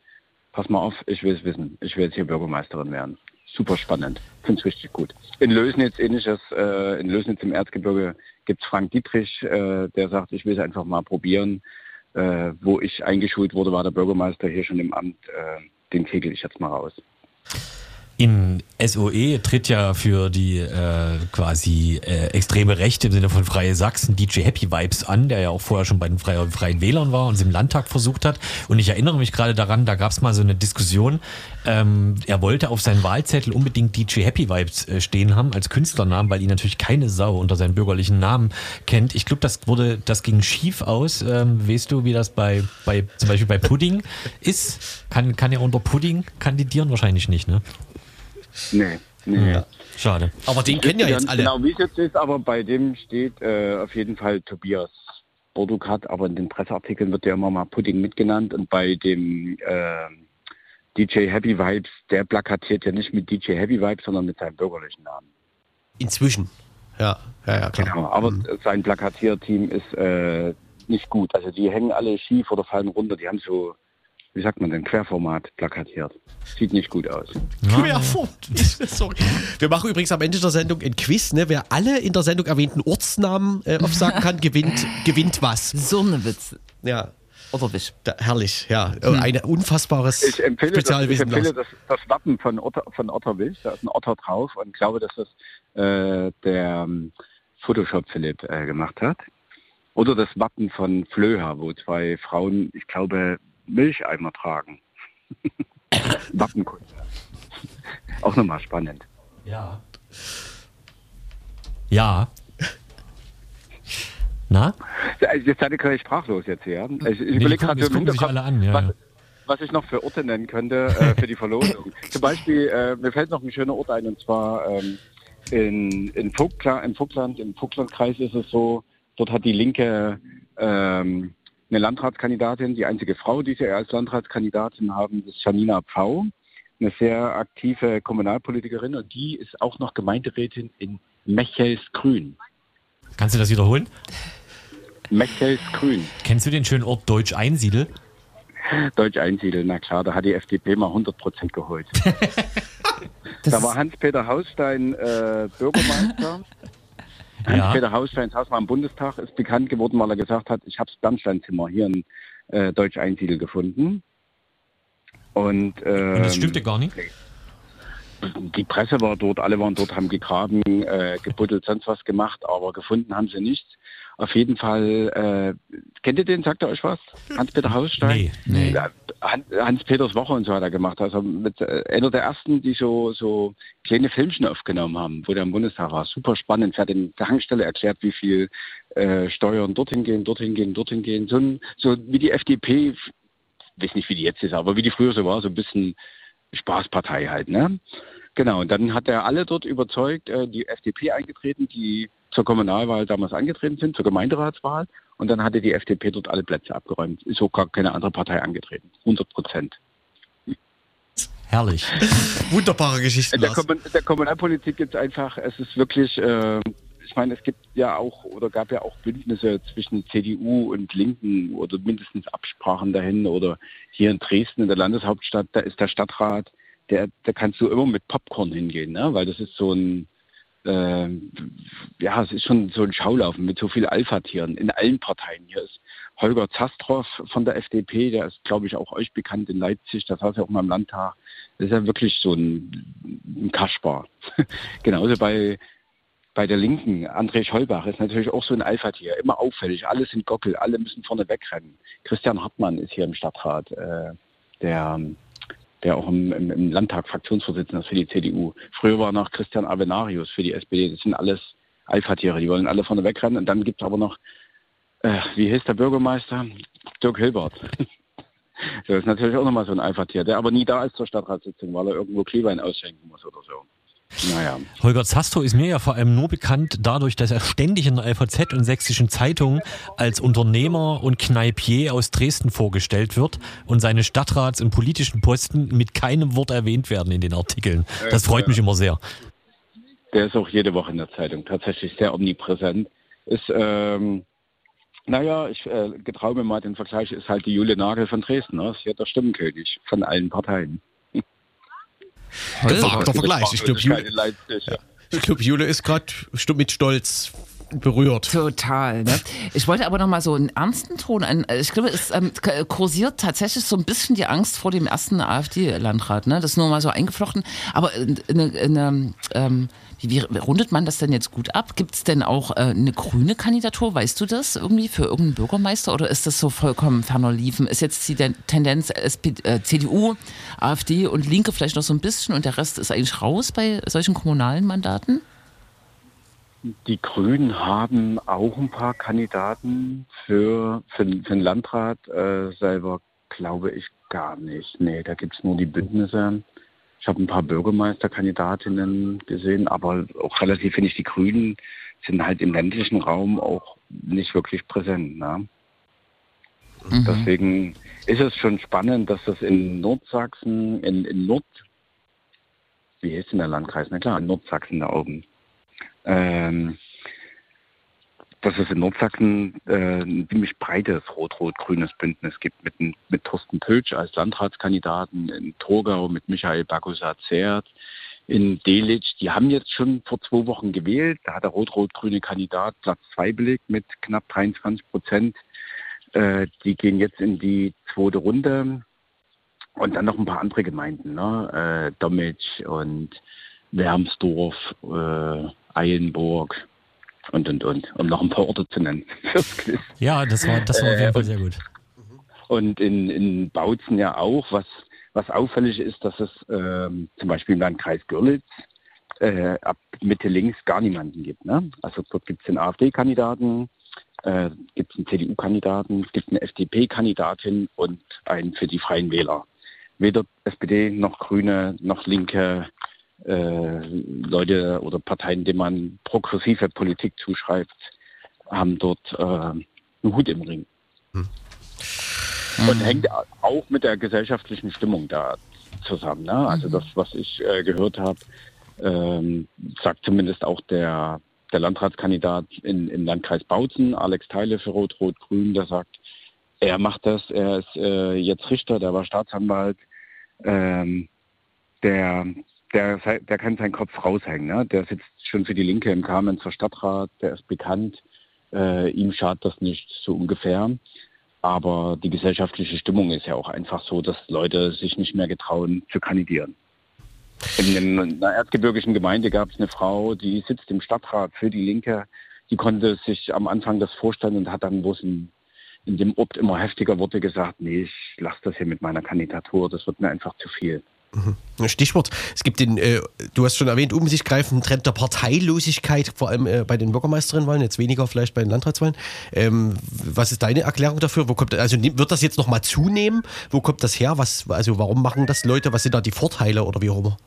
pass mal auf, ich will es wissen. Ich will jetzt hier Bürgermeisterin werden. Super spannend. Finde es richtig gut. In Lösnitz ähnliches, äh, in Lösnitz im Erzgebirge gibt es Frank Dietrich, äh, der sagt, ich will es einfach mal probieren. Äh, wo ich eingeschult wurde, war der Bürgermeister hier schon im Amt. Äh, den kegel ich jetzt mal raus. In SOE tritt ja für die äh, quasi äh, extreme Rechte im Sinne von Freie Sachsen DJ Happy Vibes an, der ja auch vorher schon bei den Freie, Freien Wählern war und es im Landtag versucht hat. Und ich erinnere mich gerade daran, da gab es mal so eine Diskussion. Ähm, er wollte auf seinen Wahlzettel unbedingt DJ Happy Vibes äh, stehen haben als Künstlernamen, weil ihn natürlich keine Sau unter seinen bürgerlichen Namen kennt. Ich glaube, das wurde, das ging schief aus. Ähm, weißt du, wie das bei, bei zum Beispiel bei Pudding ist? Kann, kann er unter Pudding kandidieren? Wahrscheinlich nicht, ne? Nee, nee. Schade. Aber den kennen ja jetzt alle. Genau, wie es jetzt ist, aber bei dem steht äh, auf jeden Fall Tobias Bordukat, aber in den Presseartikeln wird ja immer mal Pudding mitgenannt und bei dem äh, DJ Happy Vibes, der plakatiert ja nicht mit DJ Happy Vibes, sondern mit seinem bürgerlichen Namen. Inzwischen. Ja, ja, ja, klar. Genau, aber sein Plakatierteam ist äh, nicht gut. Also die hängen alle schief oder fallen runter. Die haben so, wie sagt man denn, Querformat plakatiert. Sieht nicht gut aus. Querform. <laughs> Sorry. Wir machen übrigens am Ende der Sendung ein Quiz. Ne? Wer alle in der Sendung erwähnten Ortsnamen äh, aufsagen kann, <laughs> gewinnt, gewinnt was. So eine Witz. Ja, Oder Wisch. da, herrlich. Ja, Äh, ein unfassbares Ich empfehle, das, ich Spezialwissen. empfehle das, das Wappen von, Otter, von Otterwilch. Da ist ein Otter drauf und glaube, dass das äh, der ähm, Photoshop Philipp äh, gemacht hat. Oder das Wappen von Flöha, wo zwei Frauen, ich glaube, Milcheimer tragen. <laughs> Wappenkunde. Auch nochmal spannend. Ja. Ja. Na? Jetzt seid ihr gleich sprachlos jetzt hier. Ich, ich Nee, überlege gerade im Hinterkopf, alle an, ja, was, ja. was ich noch für Orte nennen könnte äh, für die Verlosung. <laughs> Zum Beispiel, äh, mir fällt noch ein schöner Ort ein, und zwar ähm, in, in, Vogtla, in Vogtland, im Vogtlandkreis ist es so, dort hat die Linke ähm, eine Landratskandidatin, die einzige Frau, die sie als Landratskandidatin haben, das ist Janina Pfau, eine sehr aktive Kommunalpolitikerin und die ist auch noch Gemeinderätin in Mechelsgrün. Kannst du das wiederholen? Mechelsgrün. Kennst du den schönen Ort Deutsch Einsiedel? Deutsch einsiedeln, na klar, da hat die FDP mal 100 Prozent geholt. <laughs> Das Da war Hans-Peter Hausstein äh, Bürgermeister. <laughs> Hans-Peter Hausstein saß mal im Bundestag, ist bekannt geworden, weil er gesagt hat, ich habe das Bernsteinzimmer hier in äh, Deutsch Einsiedel gefunden. Und, ähm, Und das stimmte gar nicht. die Presse war dort, alle waren dort, haben gegraben, äh, gebuddelt, sonst was gemacht, aber gefunden haben sie nichts. Auf jeden Fall, äh, kennt ihr den, sagt er euch was? Hans-Peter <laughs> Hausstein? Nee, nee. Hans-Peters Woche und so hat er gemacht. Also mit äh, einer der ersten, die so, so kleine Filmchen aufgenommen haben, wo der im Bundestag war. Super spannend. Er hat in der Tankstelle erklärt, wie viel äh, Steuern dorthin gehen, dorthin gehen, dorthin gehen. So, ein, so wie die FDP, ich weiß nicht, wie die jetzt ist, aber wie die früher so war, so ein bisschen Spaßpartei halt, ne? Genau, und dann hat er alle dort überzeugt, äh, die FDP eingetreten, die zur Kommunalwahl damals angetreten sind, zur Gemeinderatswahl. Und dann hatte die FDP dort alle Plätze abgeräumt. Ist auch gar keine andere Partei angetreten. 100 Prozent. Herrlich. <laughs> Wunderbare Geschichten, Der. Kommun der Kommunalpolitik gibt es einfach, es ist wirklich, äh, ich meine, es gibt ja auch oder gab ja auch Bündnisse zwischen CDU und Linken oder mindestens Absprachen dahin oder hier in Dresden in der Landeshauptstadt, da ist der Stadtrat, der, da kannst du immer mit Popcorn hingehen, ne? weil das ist so ein, äh, ja, es ist schon so ein Schaulaufen mit so viel Alpha-Tieren in allen Parteien. Hier ist Holger Zastrow von der FDP, der ist, glaube ich, auch euch bekannt in Leipzig, das saß ja auch mal im Landtag. Das ist ja wirklich so ein, ein Kaspar. <laughs> Genauso bei, bei der Linken, André Scholbach ist natürlich auch so ein Alpha-Tier, immer auffällig, alle sind Gockel, alle müssen vorne wegrennen. Christian Hartmann ist hier im Stadtrat, äh, der, der auch im, im, im Landtag Fraktionsvorsitzender ist für die CDU. Früher war noch Christian Avenarius für die SPD, das sind alles Alpha-Tiere, die wollen alle vorne wegrennen. Und dann gibt es aber noch, äh, wie heißt der Bürgermeister? Dirk Hilbert. <laughs> Das ist natürlich auch nochmal so ein Alpha-Tier, der aber nie da ist zur Stadtratssitzung, weil er irgendwo Glühwein ausschenken muss oder so. Naja. Holger Zastrow ist mir ja vor allem nur bekannt dadurch, dass er ständig in der LVZ und Sächsischen Zeitung als Unternehmer und Kneipier aus Dresden vorgestellt wird und seine Stadtrats- und politischen Posten mit keinem Wort erwähnt werden in den Artikeln. Das freut mich immer sehr. Der ist auch jede Woche in der Zeitung, tatsächlich sehr omnipräsent. Ist, ähm, naja, ich äh, getraue mir mal den Vergleich, ist halt die Jule Nagel von Dresden. Ne? Ist ja der Stimmenkönig von allen Parteien. Gewagter Vergleich. Ich glaube, Jule, ich glaub, Jule ist gerade mit Stolz berührt. Total. Ne? Ich wollte aber noch mal so einen ernsten Ton ein. Ich glaube, es ähm, kursiert tatsächlich so ein bisschen die Angst vor dem ersten AfD-Landrat. Ne? Das ist nur mal so eingeflochten. Aber in, in, in, ähm, wie, rundet man das denn jetzt gut ab? Gibt es denn auch äh, eine grüne Kandidatur? Weißt du das irgendwie für irgendeinen Bürgermeister? Oder ist das so vollkommen ferner liefen? Ist jetzt die Den- Tendenz SP, äh, CDU, AfD und Linke vielleicht noch so ein bisschen und der Rest ist eigentlich raus bei solchen kommunalen Mandaten? Die Grünen haben auch ein paar Kandidaten für, für, für den Landrat äh, selber, glaube ich gar nicht. Nee, da gibt es nur die Bündnisse. Ich habe ein paar Bürgermeisterkandidatinnen gesehen, aber auch relativ finde ich, die Grünen sind halt im ländlichen Raum auch nicht wirklich präsent. Ne? Deswegen ist es schon spannend, dass das in Nordsachsen, in, in Nord, wie heißt denn der Landkreis? Na klar, in Nordsachsen da oben ähm, dass es in Nordsachsen äh, ein ziemlich breites rot-rot-grünes Bündnis gibt mit, mit Thorsten Pöltsch als Landratskandidaten, in Torgau mit Michael Bagusat-Zert, in Delitzsch. Die haben jetzt schon vor zwei Wochen gewählt. Da hat der rot-rot-grüne Kandidat Platz zwei belegt mit knapp 23 Prozent. Äh, die gehen jetzt in die zweite Runde. Und dann noch ein paar andere Gemeinden, ne? äh, Dommitsch und Wermsdorf, äh, Eilenburg. und, und, und, um noch ein paar Orte zu nennen. <laughs> Ja, das war, das war auf jeden Fall sehr gut. Und in, in Bautzen ja auch, was, was auffällig ist, dass es ähm, zum Beispiel im Landkreis Görlitz äh, ab Mitte links gar niemanden gibt. Ne? Also dort gibt es den AfD-Kandidaten, äh, gibt es einen CDU-Kandidaten, es gibt eine FDP-Kandidatin und einen für die Freien Wähler. Weder SPD noch Grüne noch Linke Leute oder Parteien, denen man progressive Politik zuschreibt, haben dort äh, einen Hut im Ring. Und hängt auch mit der gesellschaftlichen Stimmung da zusammen. Ne? Also das, was ich äh, gehört habe, ähm, sagt zumindest auch der, der Landratskandidat in, im Landkreis Bautzen, Alex Teile für Rot-Rot-Grün, der sagt, er macht das, er ist äh, jetzt Richter, der war Staatsanwalt, ähm, der, der, der kann seinen Kopf raushängen. Ne? Der sitzt schon für die Linke im Kamenzer Stadtrat, der ist bekannt, äh, ihm schadet das nicht so ungefähr. Aber die gesellschaftliche Stimmung ist ja auch einfach so, dass Leute sich nicht mehr getrauen zu kandidieren. In einer erzgebirgischen Gemeinde gab es eine Frau, die sitzt im Stadtrat für die Linke. Die konnte sich am Anfang das vorstellen und hat dann, wo es in, in dem Ort immer heftiger wurde, gesagt, nee, ich lasse das hier mit meiner Kandidatur, das wird mir einfach zu viel. Stichwort, es gibt den, äh, du hast schon erwähnt, um sich greifenden Trend der Parteilosigkeit, vor allem äh, bei den Bürgermeisterinnenwahlen, jetzt weniger vielleicht bei den Landratswahlen. Ähm, was ist deine Erklärung dafür? Wo kommt, also wird das jetzt nochmal zunehmen? Wo kommt das her? Was, also warum machen das Leute? Was sind da die Vorteile oder wie auch immer?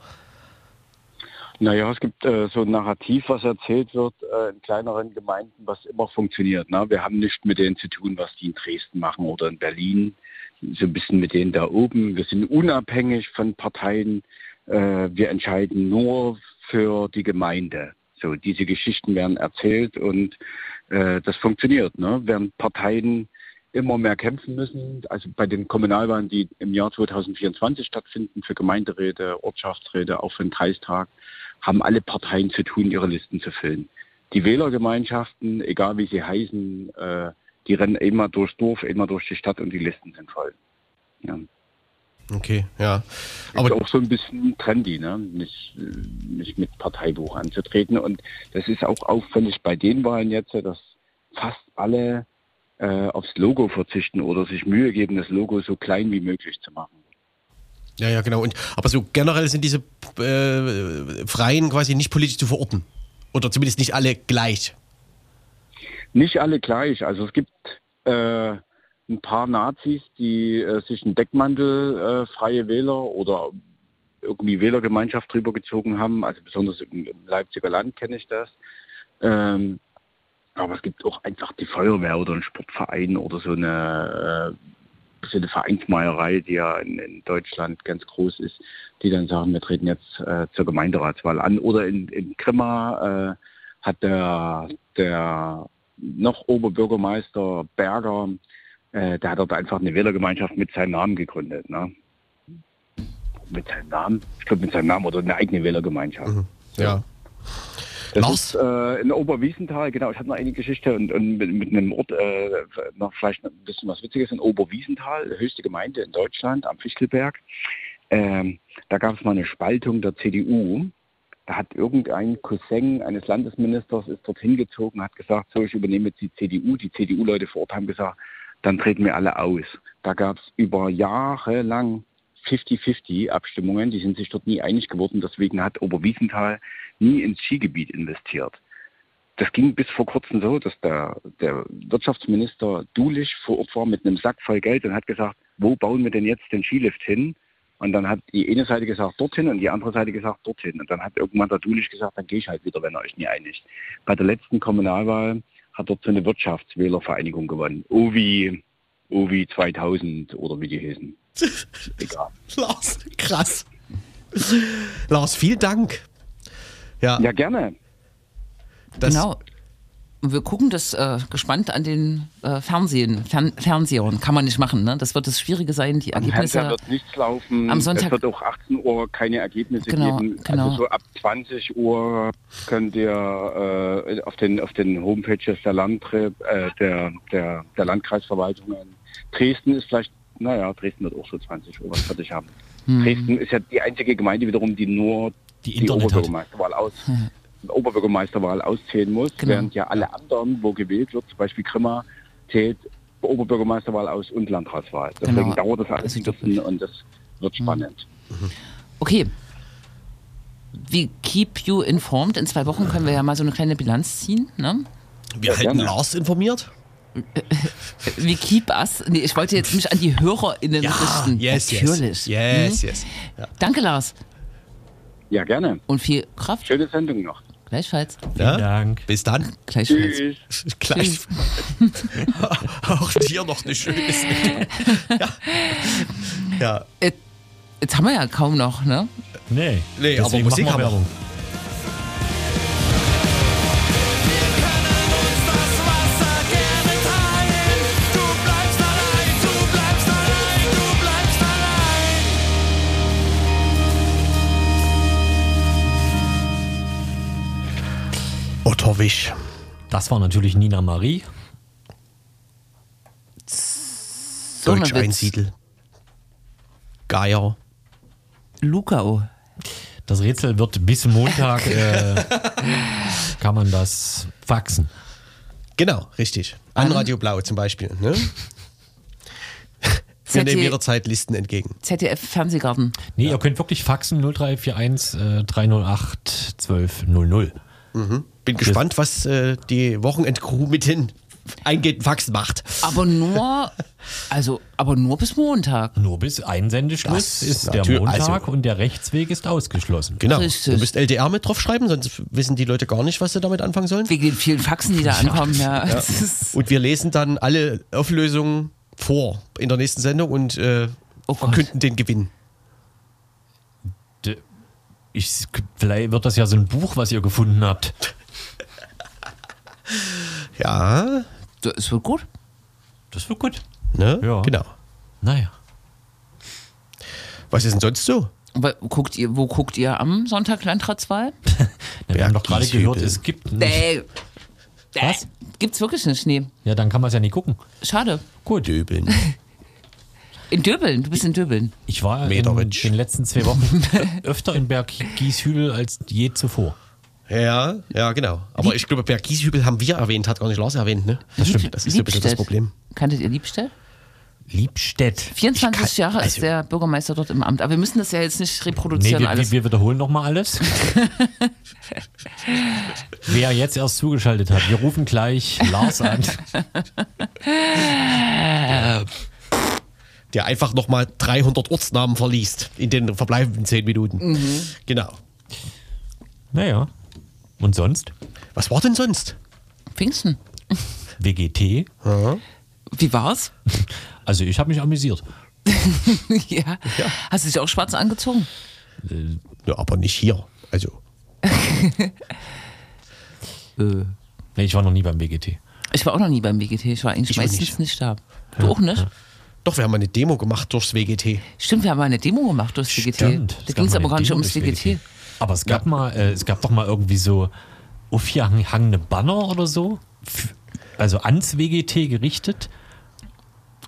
Naja, es gibt äh, so ein Narrativ, was erzählt wird äh, in kleineren Gemeinden, was immer funktioniert. Ne? Wir haben nichts mit denen zu tun, was die in Dresden machen oder in Berlin. So ein bisschen mit denen da oben. Wir sind unabhängig von Parteien. Äh, wir entscheiden nur für die Gemeinde. So, diese Geschichten werden erzählt und äh, das funktioniert. Ne? Während Parteien immer mehr kämpfen müssen, also bei den Kommunalwahlen, die im Jahr 2024 stattfinden, für Gemeinderäte, Ortschaftsräte, auch für den Kreistag, haben alle Parteien zu tun, ihre Listen zu füllen. Die Wählergemeinschaften, egal wie sie heißen, äh, die rennen immer durchs Dorf, immer durch die Stadt und die Listen sind voll. Ja. Okay, ja. Aber Aber auch so ein bisschen trendy, ne? nicht, äh, nicht mit Parteibuch anzutreten. Und das ist auch auffällig bei den Wahlen jetzt, dass fast alle äh, aufs Logo verzichten oder sich Mühe geben, das Logo so klein wie möglich zu machen. ja, ja, genau. Und, aber so generell sind diese äh, Freien quasi nicht politisch zu verorten. Oder zumindest nicht alle gleich. Nicht alle gleich. Also es gibt äh, ein paar Nazis, die äh, sich einen Deckmantel äh, freie Wähler oder irgendwie Wählergemeinschaft drüber gezogen haben. Also besonders im, Leipziger Land kenne ich das. Ähm, aber es gibt auch einfach die Feuerwehr oder einen Sportverein oder so eine, äh, so eine Vereinsmeierei, die ja in, in Deutschland ganz groß ist, die dann sagen, wir treten jetzt äh, zur Gemeinderatswahl an. Oder in, in Grimma äh, hat der, der noch Oberbürgermeister Berger, äh, der hat dort einfach eine Wählergemeinschaft mit seinem Namen gegründet. Ne? Mit seinem Namen? Ich glaube mit seinem Namen oder eine eigene Wählergemeinschaft. Ja. Das Lars? ist äh, in Oberwiesenthal, genau, ich habe noch eine Geschichte und, und mit, mit einem Ort, äh, noch vielleicht ein bisschen was Witziges, in Oberwiesenthal, höchste Gemeinde in Deutschland, am Fichtelberg. Ähm, da gab es mal eine Spaltung der CDU. Da hat irgendein Cousin eines Landesministers ist dorthin gezogen, hat gesagt, so, ich übernehme jetzt die CDU. Die CDU-Leute vor Ort haben gesagt, dann treten wir alle aus. Da gab es über Jahre lang 50-50 Abstimmungen, die sind sich dort nie einig geworden. Deswegen hat Oberwiesenthal nie ins Skigebiet investiert. Das ging bis vor kurzem so, dass der, der Wirtschaftsminister Dulich vor Ort war mit einem Sack voll Geld und hat gesagt, wo bauen wir denn jetzt den Skilift hin? Und dann hat die eine Seite gesagt, dorthin und die andere Seite gesagt, dorthin. Und dann hat irgendwann der Dulich gesagt, dann gehe ich halt wieder, wenn ihr euch nie einigt. Bei der letzten Kommunalwahl hat dort so eine Wirtschaftswählervereinigung gewonnen. OVI, OVI 2000 oder wie die hießen. <laughs> Egal. Lars, krass. Lars, vielen Dank. Ja, Ja, gerne. das, genau. Und wir gucken das äh, gespannt an den äh, Fernsehen, Fern Fernsehern. Kann man nicht machen, ne? Das wird das Schwierige sein, die Am Ergebnisse. Fernseher wird nichts laufen. Am Sonntag- Es wird auch 18 Uhr keine Ergebnisse Genau, geben. genau. Also so ab 20 Uhr könnt ihr äh, auf den auf den Homepages der Landtre äh, der, der der Landkreisverwaltungen. Dresden ist vielleicht, naja, Dresden wird auch so 20 Uhr was fertig haben. Hm. Dresden ist ja die einzige Gemeinde wiederum, die nur Die die Internet hat. Oberbürgermeisterwahl aus, <laughs> Oberbürgermeisterwahl auszählen muss, Genau. während ja alle anderen, wo gewählt wird, zum Beispiel Grimma, zählt Oberbürgermeisterwahl aus und Landratswahl. Deswegen Genau. dauert das alles Das ein bisschen und das wird spannend. Okay. We keep you informed. In zwei Wochen können wir ja mal so eine kleine Bilanz ziehen. Ne? Wir Ja, halten gerne. Lars informiert. <laughs> We keep us. Nee, ich wollte jetzt mich an die HörerInnen richten. yes, Natürlich. yes. Yes, Hm? yes. Ja. Danke, Lars. Ja, gerne. Und viel Kraft. Schöne Sendung noch. Gleichfalls. Ja? Dank. Bis dann. Gleichfalls. Tschüss. Gleich. <laughs> Auch dir noch eine schöne. <laughs> Ja. ja. Jetzt haben wir ja kaum noch, ne? Nee, Nee, aber deswegen Musik machen wir haben wir. Werbung. Otto Wisch. Das war natürlich Nina Marie. Deutsch. Einsiedel. Geier. Lukau. Das Rätsel wird bis Montag, <laughs> äh, kann man das faxen. Genau, richtig. An Radio Blau zum Beispiel. Ne? <laughs> Wir ZD nehmen jederzeit Listen entgegen. ZDF Fernsehgarten. Nee, ihr könnt wirklich faxen 0341 äh, 308 1200. Bin gespannt, was äh, die Wochenendcrew mit den eingehenden Faxen macht. Aber nur, also, aber nur bis Montag. Nur bis Einsendeschluss Das ist der natürlich- Montag also- und der Rechtsweg ist ausgeschlossen. Genau. Richtig. Du müsst LDR mit draufschreiben, sonst wissen die Leute gar nicht, was sie damit anfangen sollen. Wegen den vielen Faxen, die da <laughs> ankommen. Ja. Das ist, Und wir lesen dann alle Auflösungen vor in der nächsten Sendung und äh, Oh Gott. verkünden den Gewinn. Ich, vielleicht wird das ja so ein Buch, was ihr gefunden habt. Ja, das wird gut. Das wird gut. ne? Ja. Genau. Naja. Was ist denn sonst so? Aber guckt ihr, wo guckt ihr am Sonntag Landratswahl? <laughs> Ja, wir haben doch gerade gehört, es gibt nicht. Nee. Was? Gibt's wirklich nicht, nee. Ja, dann kann man es ja nicht gucken. Schade. Gut, Döbeln. In Döbeln, du bist in Döbeln. Ich war in Mederitsch. den letzten zwei Wochen <laughs> öfter in Berg Gieshübel als je zuvor. Ja, ja, genau. Aber ich glaube, Berg Gieshübel haben wir erwähnt, hat gar nicht Lars erwähnt, ne? Das stimmt. Das ist ein bisschen das Liebstedt. Problem. Kanntet ihr Liebstedt? Liebstedt. 24 Ich kann- Jahre ist also- der Bürgermeister dort im Amt. Aber wir müssen das ja jetzt nicht Nee, reproduzieren wir, alles. wir, wir wiederholen nochmal alles. <laughs> Wer jetzt erst zugeschaltet hat, wir rufen gleich Lars an. <laughs> Der einfach nochmal 300 Ortsnamen verliest in den verbleibenden 10 Minuten. Mhm. Genau. Naja. Und sonst? Was war denn sonst? Pfingsten. <laughs> WGT. Wie war's? <laughs> Also ich habe mich amüsiert. <laughs> ja. Hast du dich auch schwarz angezogen? Ja, aber nicht hier. Also, Nee, ich war noch nie beim WGT. Ich war auch noch nie beim WGT. Ich war eigentlich Ich meistens nicht. nicht. da. Du auch nicht? Doch, wir haben mal eine Demo gemacht durchs WGT. Stimmt, wir haben mal eine Demo gemacht durchs WGT. Stimmt. Da Es ging es aber gar nicht Demo ums durchs WGT. Aber es gab mal, äh, es gab doch mal irgendwie so aufgehangene Banner oder so. Also ans WGT gerichtet.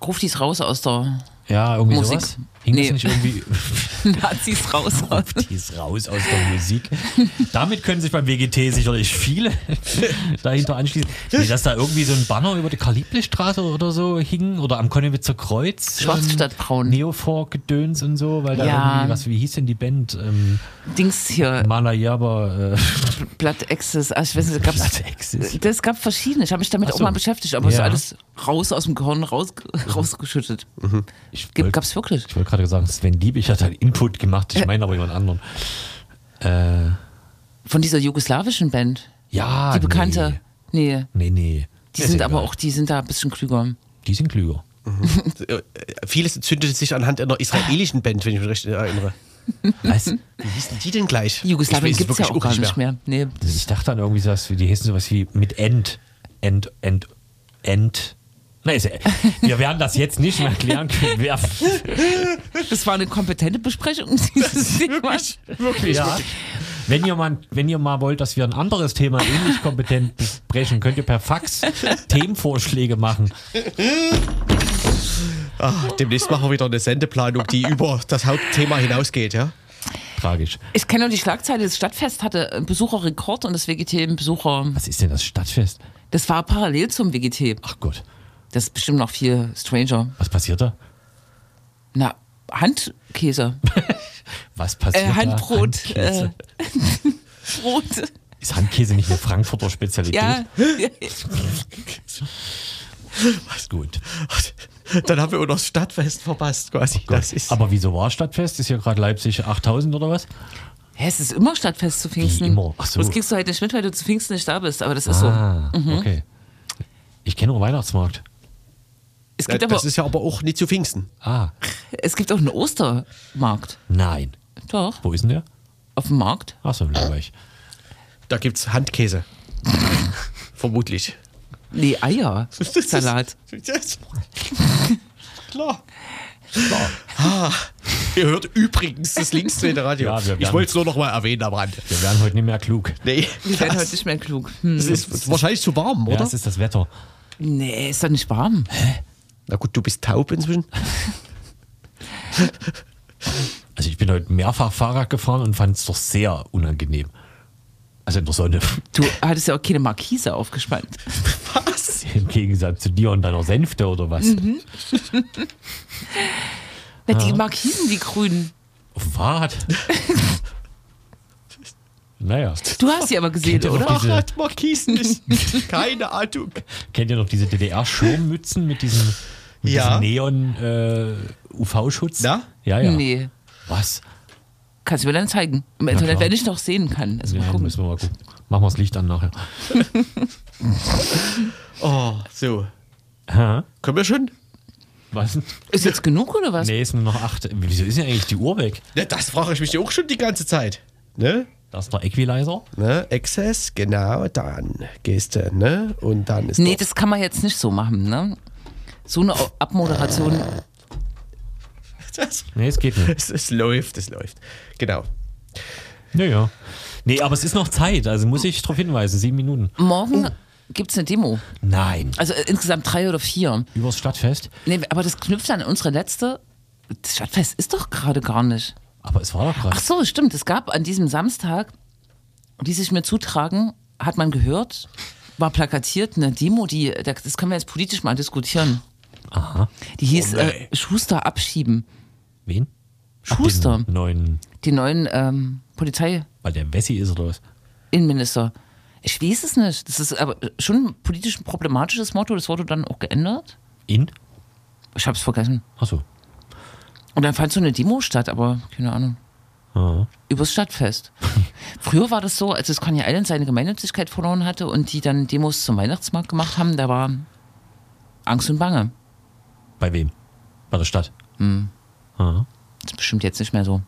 Ruf dies raus aus der Ja, irgendwie Musik. sowas. Hing Nee. das nicht irgendwie <laughs> Nazis raus. ist raus aus der Musik. Damit können sich beim WGT sicherlich viele <laughs> dahinter anschließen. Nee, dass da irgendwie so ein Banner über die Karl-Liebknecht-Straße oder so hing oder am Konnewitzer Kreuz. Ähm, statt braun. Neofork-Gedöns und so, weil da Ja. irgendwie, was, wie hieß denn die Band? Ähm, Dings hier, Malayaba, äh, <laughs> Blood Access. Ah, ich weiß nicht, gab's, Blood Access. Das gab verschiedene. Ich habe mich damit Ach auch so. mal beschäftigt, aber es ist Ja. alles raus aus dem Gehirn raus, rausgeschüttet. ich Gibt, wollt- gab's wirklich. Ich wollte gerade sagen, Sven Liebig hat einen Input gemacht, ich meine aber jemand anderen. Äh, Von dieser jugoslawischen Band. ja, die bekannte. Nee. Nee, nee. nee. Die Ist sind aber auch, die sind da ein bisschen klüger. Die sind klüger. Äh, <laughs> Vieles zündete sich anhand einer israelischen Band, wenn ich mich recht erinnere. Was? Wie hießen die denn gleich? Jugoslawien gibt es ja auch gar nicht mehr. Nee. Ich dachte an irgendwie sowas, wie- die hießen sowas wie mit End. End, End, End. Wir werden das jetzt nicht mehr klären können. Wer, <laughs> Das war eine kompetente Besprechung dieses Themas. ja. Wenn ihr, mal, wenn ihr mal wollt, dass wir ein anderes Thema ähnlich kompetent besprechen, könnt ihr per Fax Themenvorschläge machen. Ah, demnächst machen wir wieder eine Sendeplanung, die über das Hauptthema hinausgeht, ja? tragisch. Ich kenne nur die Schlagzeile, das Stadtfest hatte einen Besucherrekord und das WGT Besucher. Was ist denn das Stadtfest? Das war parallel zum WGT. Ach Gott, Das ist bestimmt noch viel stranger. was passiert da? Na, Handkäse. <laughs> Was passiert Äh, Handbrot. da? Äh, Handkäse. <laughs> Brot. Ist Handkäse nicht eine Frankfurter Spezialität? Ja. <laughs> Ist gut. Dann haben wir auch noch das Stadtfest verpasst quasi. das ist Aber wieso war Stadtfest? Ist ja gerade Leipzig 8000 oder was? Hä, es ist immer Stadtfest zu Pfingsten. immer? Ach so. Das kriegst du heute nicht mit, weil du zu Pfingsten nicht da bist, aber das ist Ah, Mhm. okay. Ich kenne nur Weihnachtsmarkt. Es gibt, das aber, ist ja aber auch nicht zu Pfingsten. Ah, es gibt auch einen Ostermarkt. nein. Doch, Wo ist denn der? auf dem Markt. Ach so, Lübeck. Da gibt es Handkäse. <laughs> Vermutlich. Nee, Eier. <laughs> Salat. <laughs> Das- Klar. Klar. Ah, ihr hört übrigens das linksdrehende Radio. Ja, wir ich wollte es nur noch mal erwähnen am Rande. Wir werden heute nicht mehr klug. Nee, Wir werden heute nicht mehr klug. Hm. das ist wahrscheinlich zu warm, Ja, oder? das ist das Wetter. Nee, ist doch nicht warm. Na gut, du bist taub inzwischen. <laughs> Also ich bin heute mehrfach Fahrrad gefahren und fand es doch sehr unangenehm. Also in der Sonne. Du hattest ja auch keine Markise aufgespannt. Was? Im Gegensatz zu dir und deiner Sänfte oder was? Mhm. Na, die Markisen, die grünen. Auf dem Fahrrad. naja. Du hast sie aber gesehen, oder? diese- Fahrradmarkisen ist keine Ahnung. Kennt ihr noch diese DDR-Schirmmützen mit diesem, mit Ja. Neon-UV-Schutz? Na? Ja, ja. Nee. Was? Kannst du mir dann zeigen. Im Internet, klar. wenn ich noch sehen kann. Also mal Ja, gucken. müssen wir mal gucken. Machen wir das Licht an nachher. <laughs> Oh, so. Hä? Können wir schon? Was? Ist jetzt genug oder was? Nee, es sind nur noch acht. Wieso ist denn eigentlich die Uhr weg? Ja, das frage ich mich auch schon die ganze Zeit. Ne? Das ist der Equalizer. Ne? Access, genau, dann gehst du, ne? Und dann ist Nee, das kann man jetzt nicht so machen, ne? So eine Abmoderation. das, Nee, es geht nicht. es, <laughs> es läuft, es läuft. Genau. Naja. Nee, aber es ist noch Zeit. Also muss ich darauf hinweisen. Sieben Minuten. Morgen gibt's eine Demo. Nein. Also äh, insgesamt drei oder vier. Übers Stadtfest. Nee, aber das knüpft an unsere letzte. Das Stadtfest ist doch gerade gar nicht. Aber es war doch Ach gerade. so, stimmt. Es gab an diesem Samstag, die sich mir zutragen, hat man gehört, war plakatiert eine Demo, die, das können wir jetzt politisch mal diskutieren. Aha. Die hieß Oh, äh, Schuster abschieben. Wen? Ach, Schuster. Den neuen, Die neuen ähm, Polizeiinnenminister. weil der Wessi ist oder was? Ich weiß es nicht. Das ist aber schon ein politisch problematisches Motto. Das wurde dann auch geändert. In? Ich hab's vergessen. Achso. Und dann fand so eine Demo statt, aber keine Ahnung. Aha. Übers Stadtfest. <laughs> Früher war das so, als das Coney Island seine Gemeinnützigkeit verloren hatte und die dann Demos zum Weihnachtsmarkt gemacht haben, da war Angst und Bange. Bei wem? Bei der Stadt. Hm. Aha. Das ist bestimmt jetzt nicht mehr so.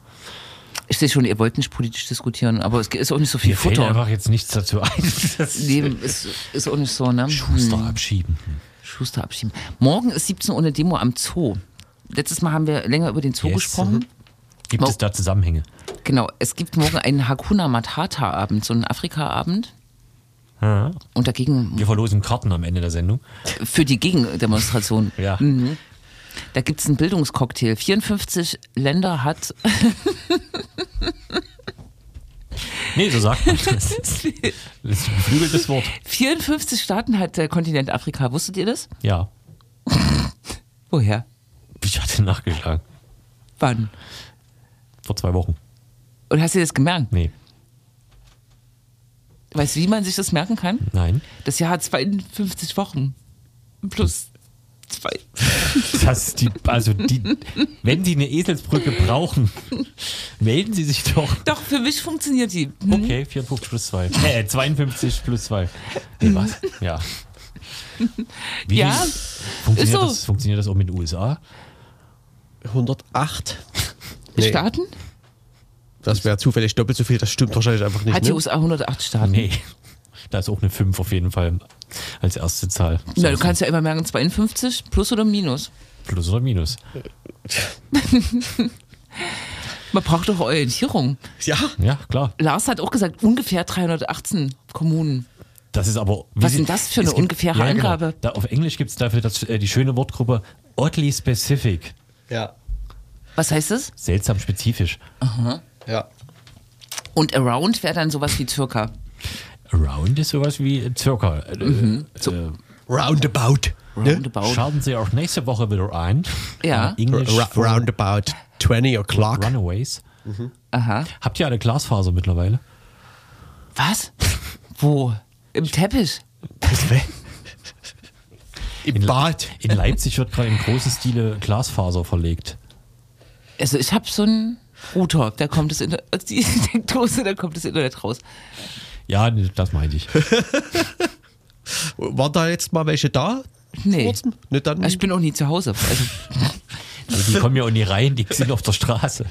Ich sehe schon, ihr wollt nicht politisch diskutieren, aber es ist auch nicht so viel Mir fällt Futter. einfach jetzt nichts dazu ein. <laughs> Leben ist, ist auch nicht so, ne? Schuster Hm. abschieben. Schuster abschieben. Morgen ist 17 Uhr eine Demo am Zoo. Letztes Mal haben wir länger über den Zoo Yes. gesprochen. Gibt es da Zusammenhänge? Genau, es gibt morgen einen Hakuna Matata-Abend, so einen Afrika-Abend. Ja. Und dagegen, Wir verlosen Karten am Ende der Sendung. für die Gegendemonstration. <laughs> Ja. Mhm. Da gibt es einen Bildungscocktail. 54 Länder hat, <laughs> Nee, so sagt man. <laughs> Das ist, das ist ein geflügeltes Wort. 54 Staaten hat der Kontinent Afrika. Wusstet ihr das? Ja. Woher? Ich hatte nachgeschlagen. Wann? Vor zwei Wochen. Und hast du das gemerkt? Nee. Weißt du, wie man sich das merken kann? Nein. Das Jahr hat 52 Wochen. Plus zwei. <laughs> Das ist die, also die, wenn Sie eine Eselsbrücke brauchen, <laughs> melden Sie sich doch. Doch, für mich funktioniert die. Hm? Okay, 54 plus 2. Äh, 52 plus 2. Nee, was? Ja. Wie Ja, funktioniert, ist so. das, funktioniert das auch mit den USA? 108. Nee, Staaten? Das wäre zufällig doppelt so viel, das stimmt wahrscheinlich einfach nicht. Hat die ne? USA 108 Staaten? Nee. Da ist auch eine 5 auf jeden Fall als erste Zahl. Na, du kannst ja immer merken, 52 plus oder minus. Plus oder Minus. <laughs> Man braucht doch Orientierung. Ja, Ja, klar. Lars hat auch gesagt, ungefähr 318 Kommunen. Das ist aber. wie Was ist denn das für eine gibt- ungefähre ja, genau. Angabe? Da, auf Englisch gibt es dafür das, äh, die schöne Wortgruppe oddly specific. ja, Was heißt das? Seltsam spezifisch. Ja. Und around wäre dann sowas wie circa. Around ist sowas wie circa. Äh, So. äh, Roundabout. Ne? Roundabout. Schalten Sie auch nächste Woche wieder ein. Ja. Englisch roundabout 20 o'clock. Runaways. Aha. Habt ihr alle Glasfaser mittlerweile? Was? Wo? Im Teppich? Im Bad. In Leipzig wird gerade in großem Stile Glasfaser verlegt. Also ich habe so einen Router, da kommt das Internet, also <laughs> die Steckdose, da kommt das Internet raus. Ja, das meinte ich. Waren da jetzt mal welche da? Nee. Vor kurzem? Ne, dann, Also ich bin auch nie zu Hause. Also, Die, <laughs> die kommen ja auch nie rein, die sind auf der Straße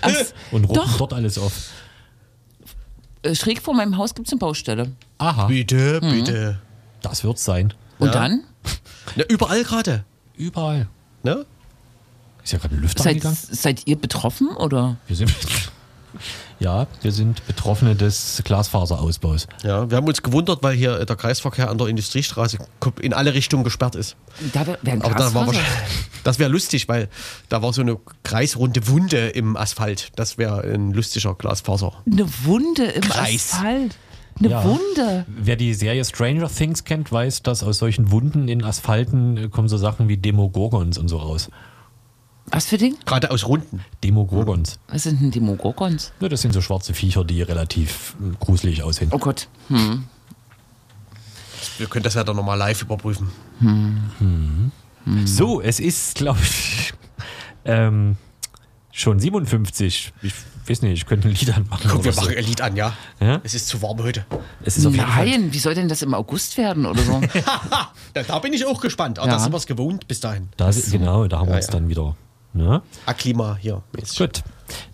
und rufen doch. dort alles auf. äh, schräg vor meinem Haus gibt es eine Baustelle. Aha, bitte, bitte. das wird's sein. Und Ja. dann? Na, überall gerade. Überall. Ne? Ist ja gerade ein Lüfter Seid, angegangen. seid ihr betroffen oder? Wir sind, <laughs> ja, wir sind Betroffene des Glasfaserausbaus. Ja, wir haben uns gewundert, weil hier der Kreisverkehr an der Industriestraße in alle Richtungen gesperrt ist. Da wär- Aber da war das wäre lustig, weil da war so eine kreisrunde Wunde im Asphalt. Das wäre ein lustiger Glasfaser. Eine Wunde im Kreis. Asphalt. Eine Ja. Wunde. Wer die Serie Stranger Things kennt, weiß, dass aus solchen Wunden in Asphalten äh, kommen so Sachen wie Demogorgons und so raus. Was für Ding? Gerade aus Runden. Demogorgons. Was sind denn Demogorgons? Ja, das sind so schwarze Viecher, die relativ äh, gruselig aussehen. Oh Gott. Hm. Wir können das ja dann nochmal live überprüfen. So, es ist, glaube ich, <laughs> ähm, schon 57. Ich weiß nicht, ich könnte ein Lied anmachen. Guck, wir so. machen ein Lied an, ja? Ja? Es ist zu warm heute. Es ist auf jeden Fall. Nein, wie soll denn das im August werden oder so? <laughs> Da, da bin ich auch gespannt. Aber Ja. da sind wir es gewohnt bis dahin. Da, sind- Genau, da haben wir Ja, uns ja. dann wieder. Ne? Aklima hier. mäßig. Gut.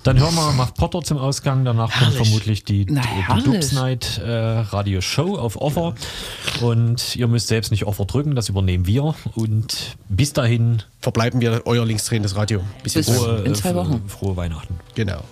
Dann hören wir Macht Potter zum Ausgang. Danach kommt Herrlich. vermutlich die, Na, die. Dubs Night äh, Radio Show auf Offer. Und ihr müsst selbst nicht Offer drücken, das übernehmen wir. Und bis dahin Verbleiben wir euer linksdrehendes Radio. Bis Bis- In zwei äh, Wochen. frohe Weihnachten. Genau.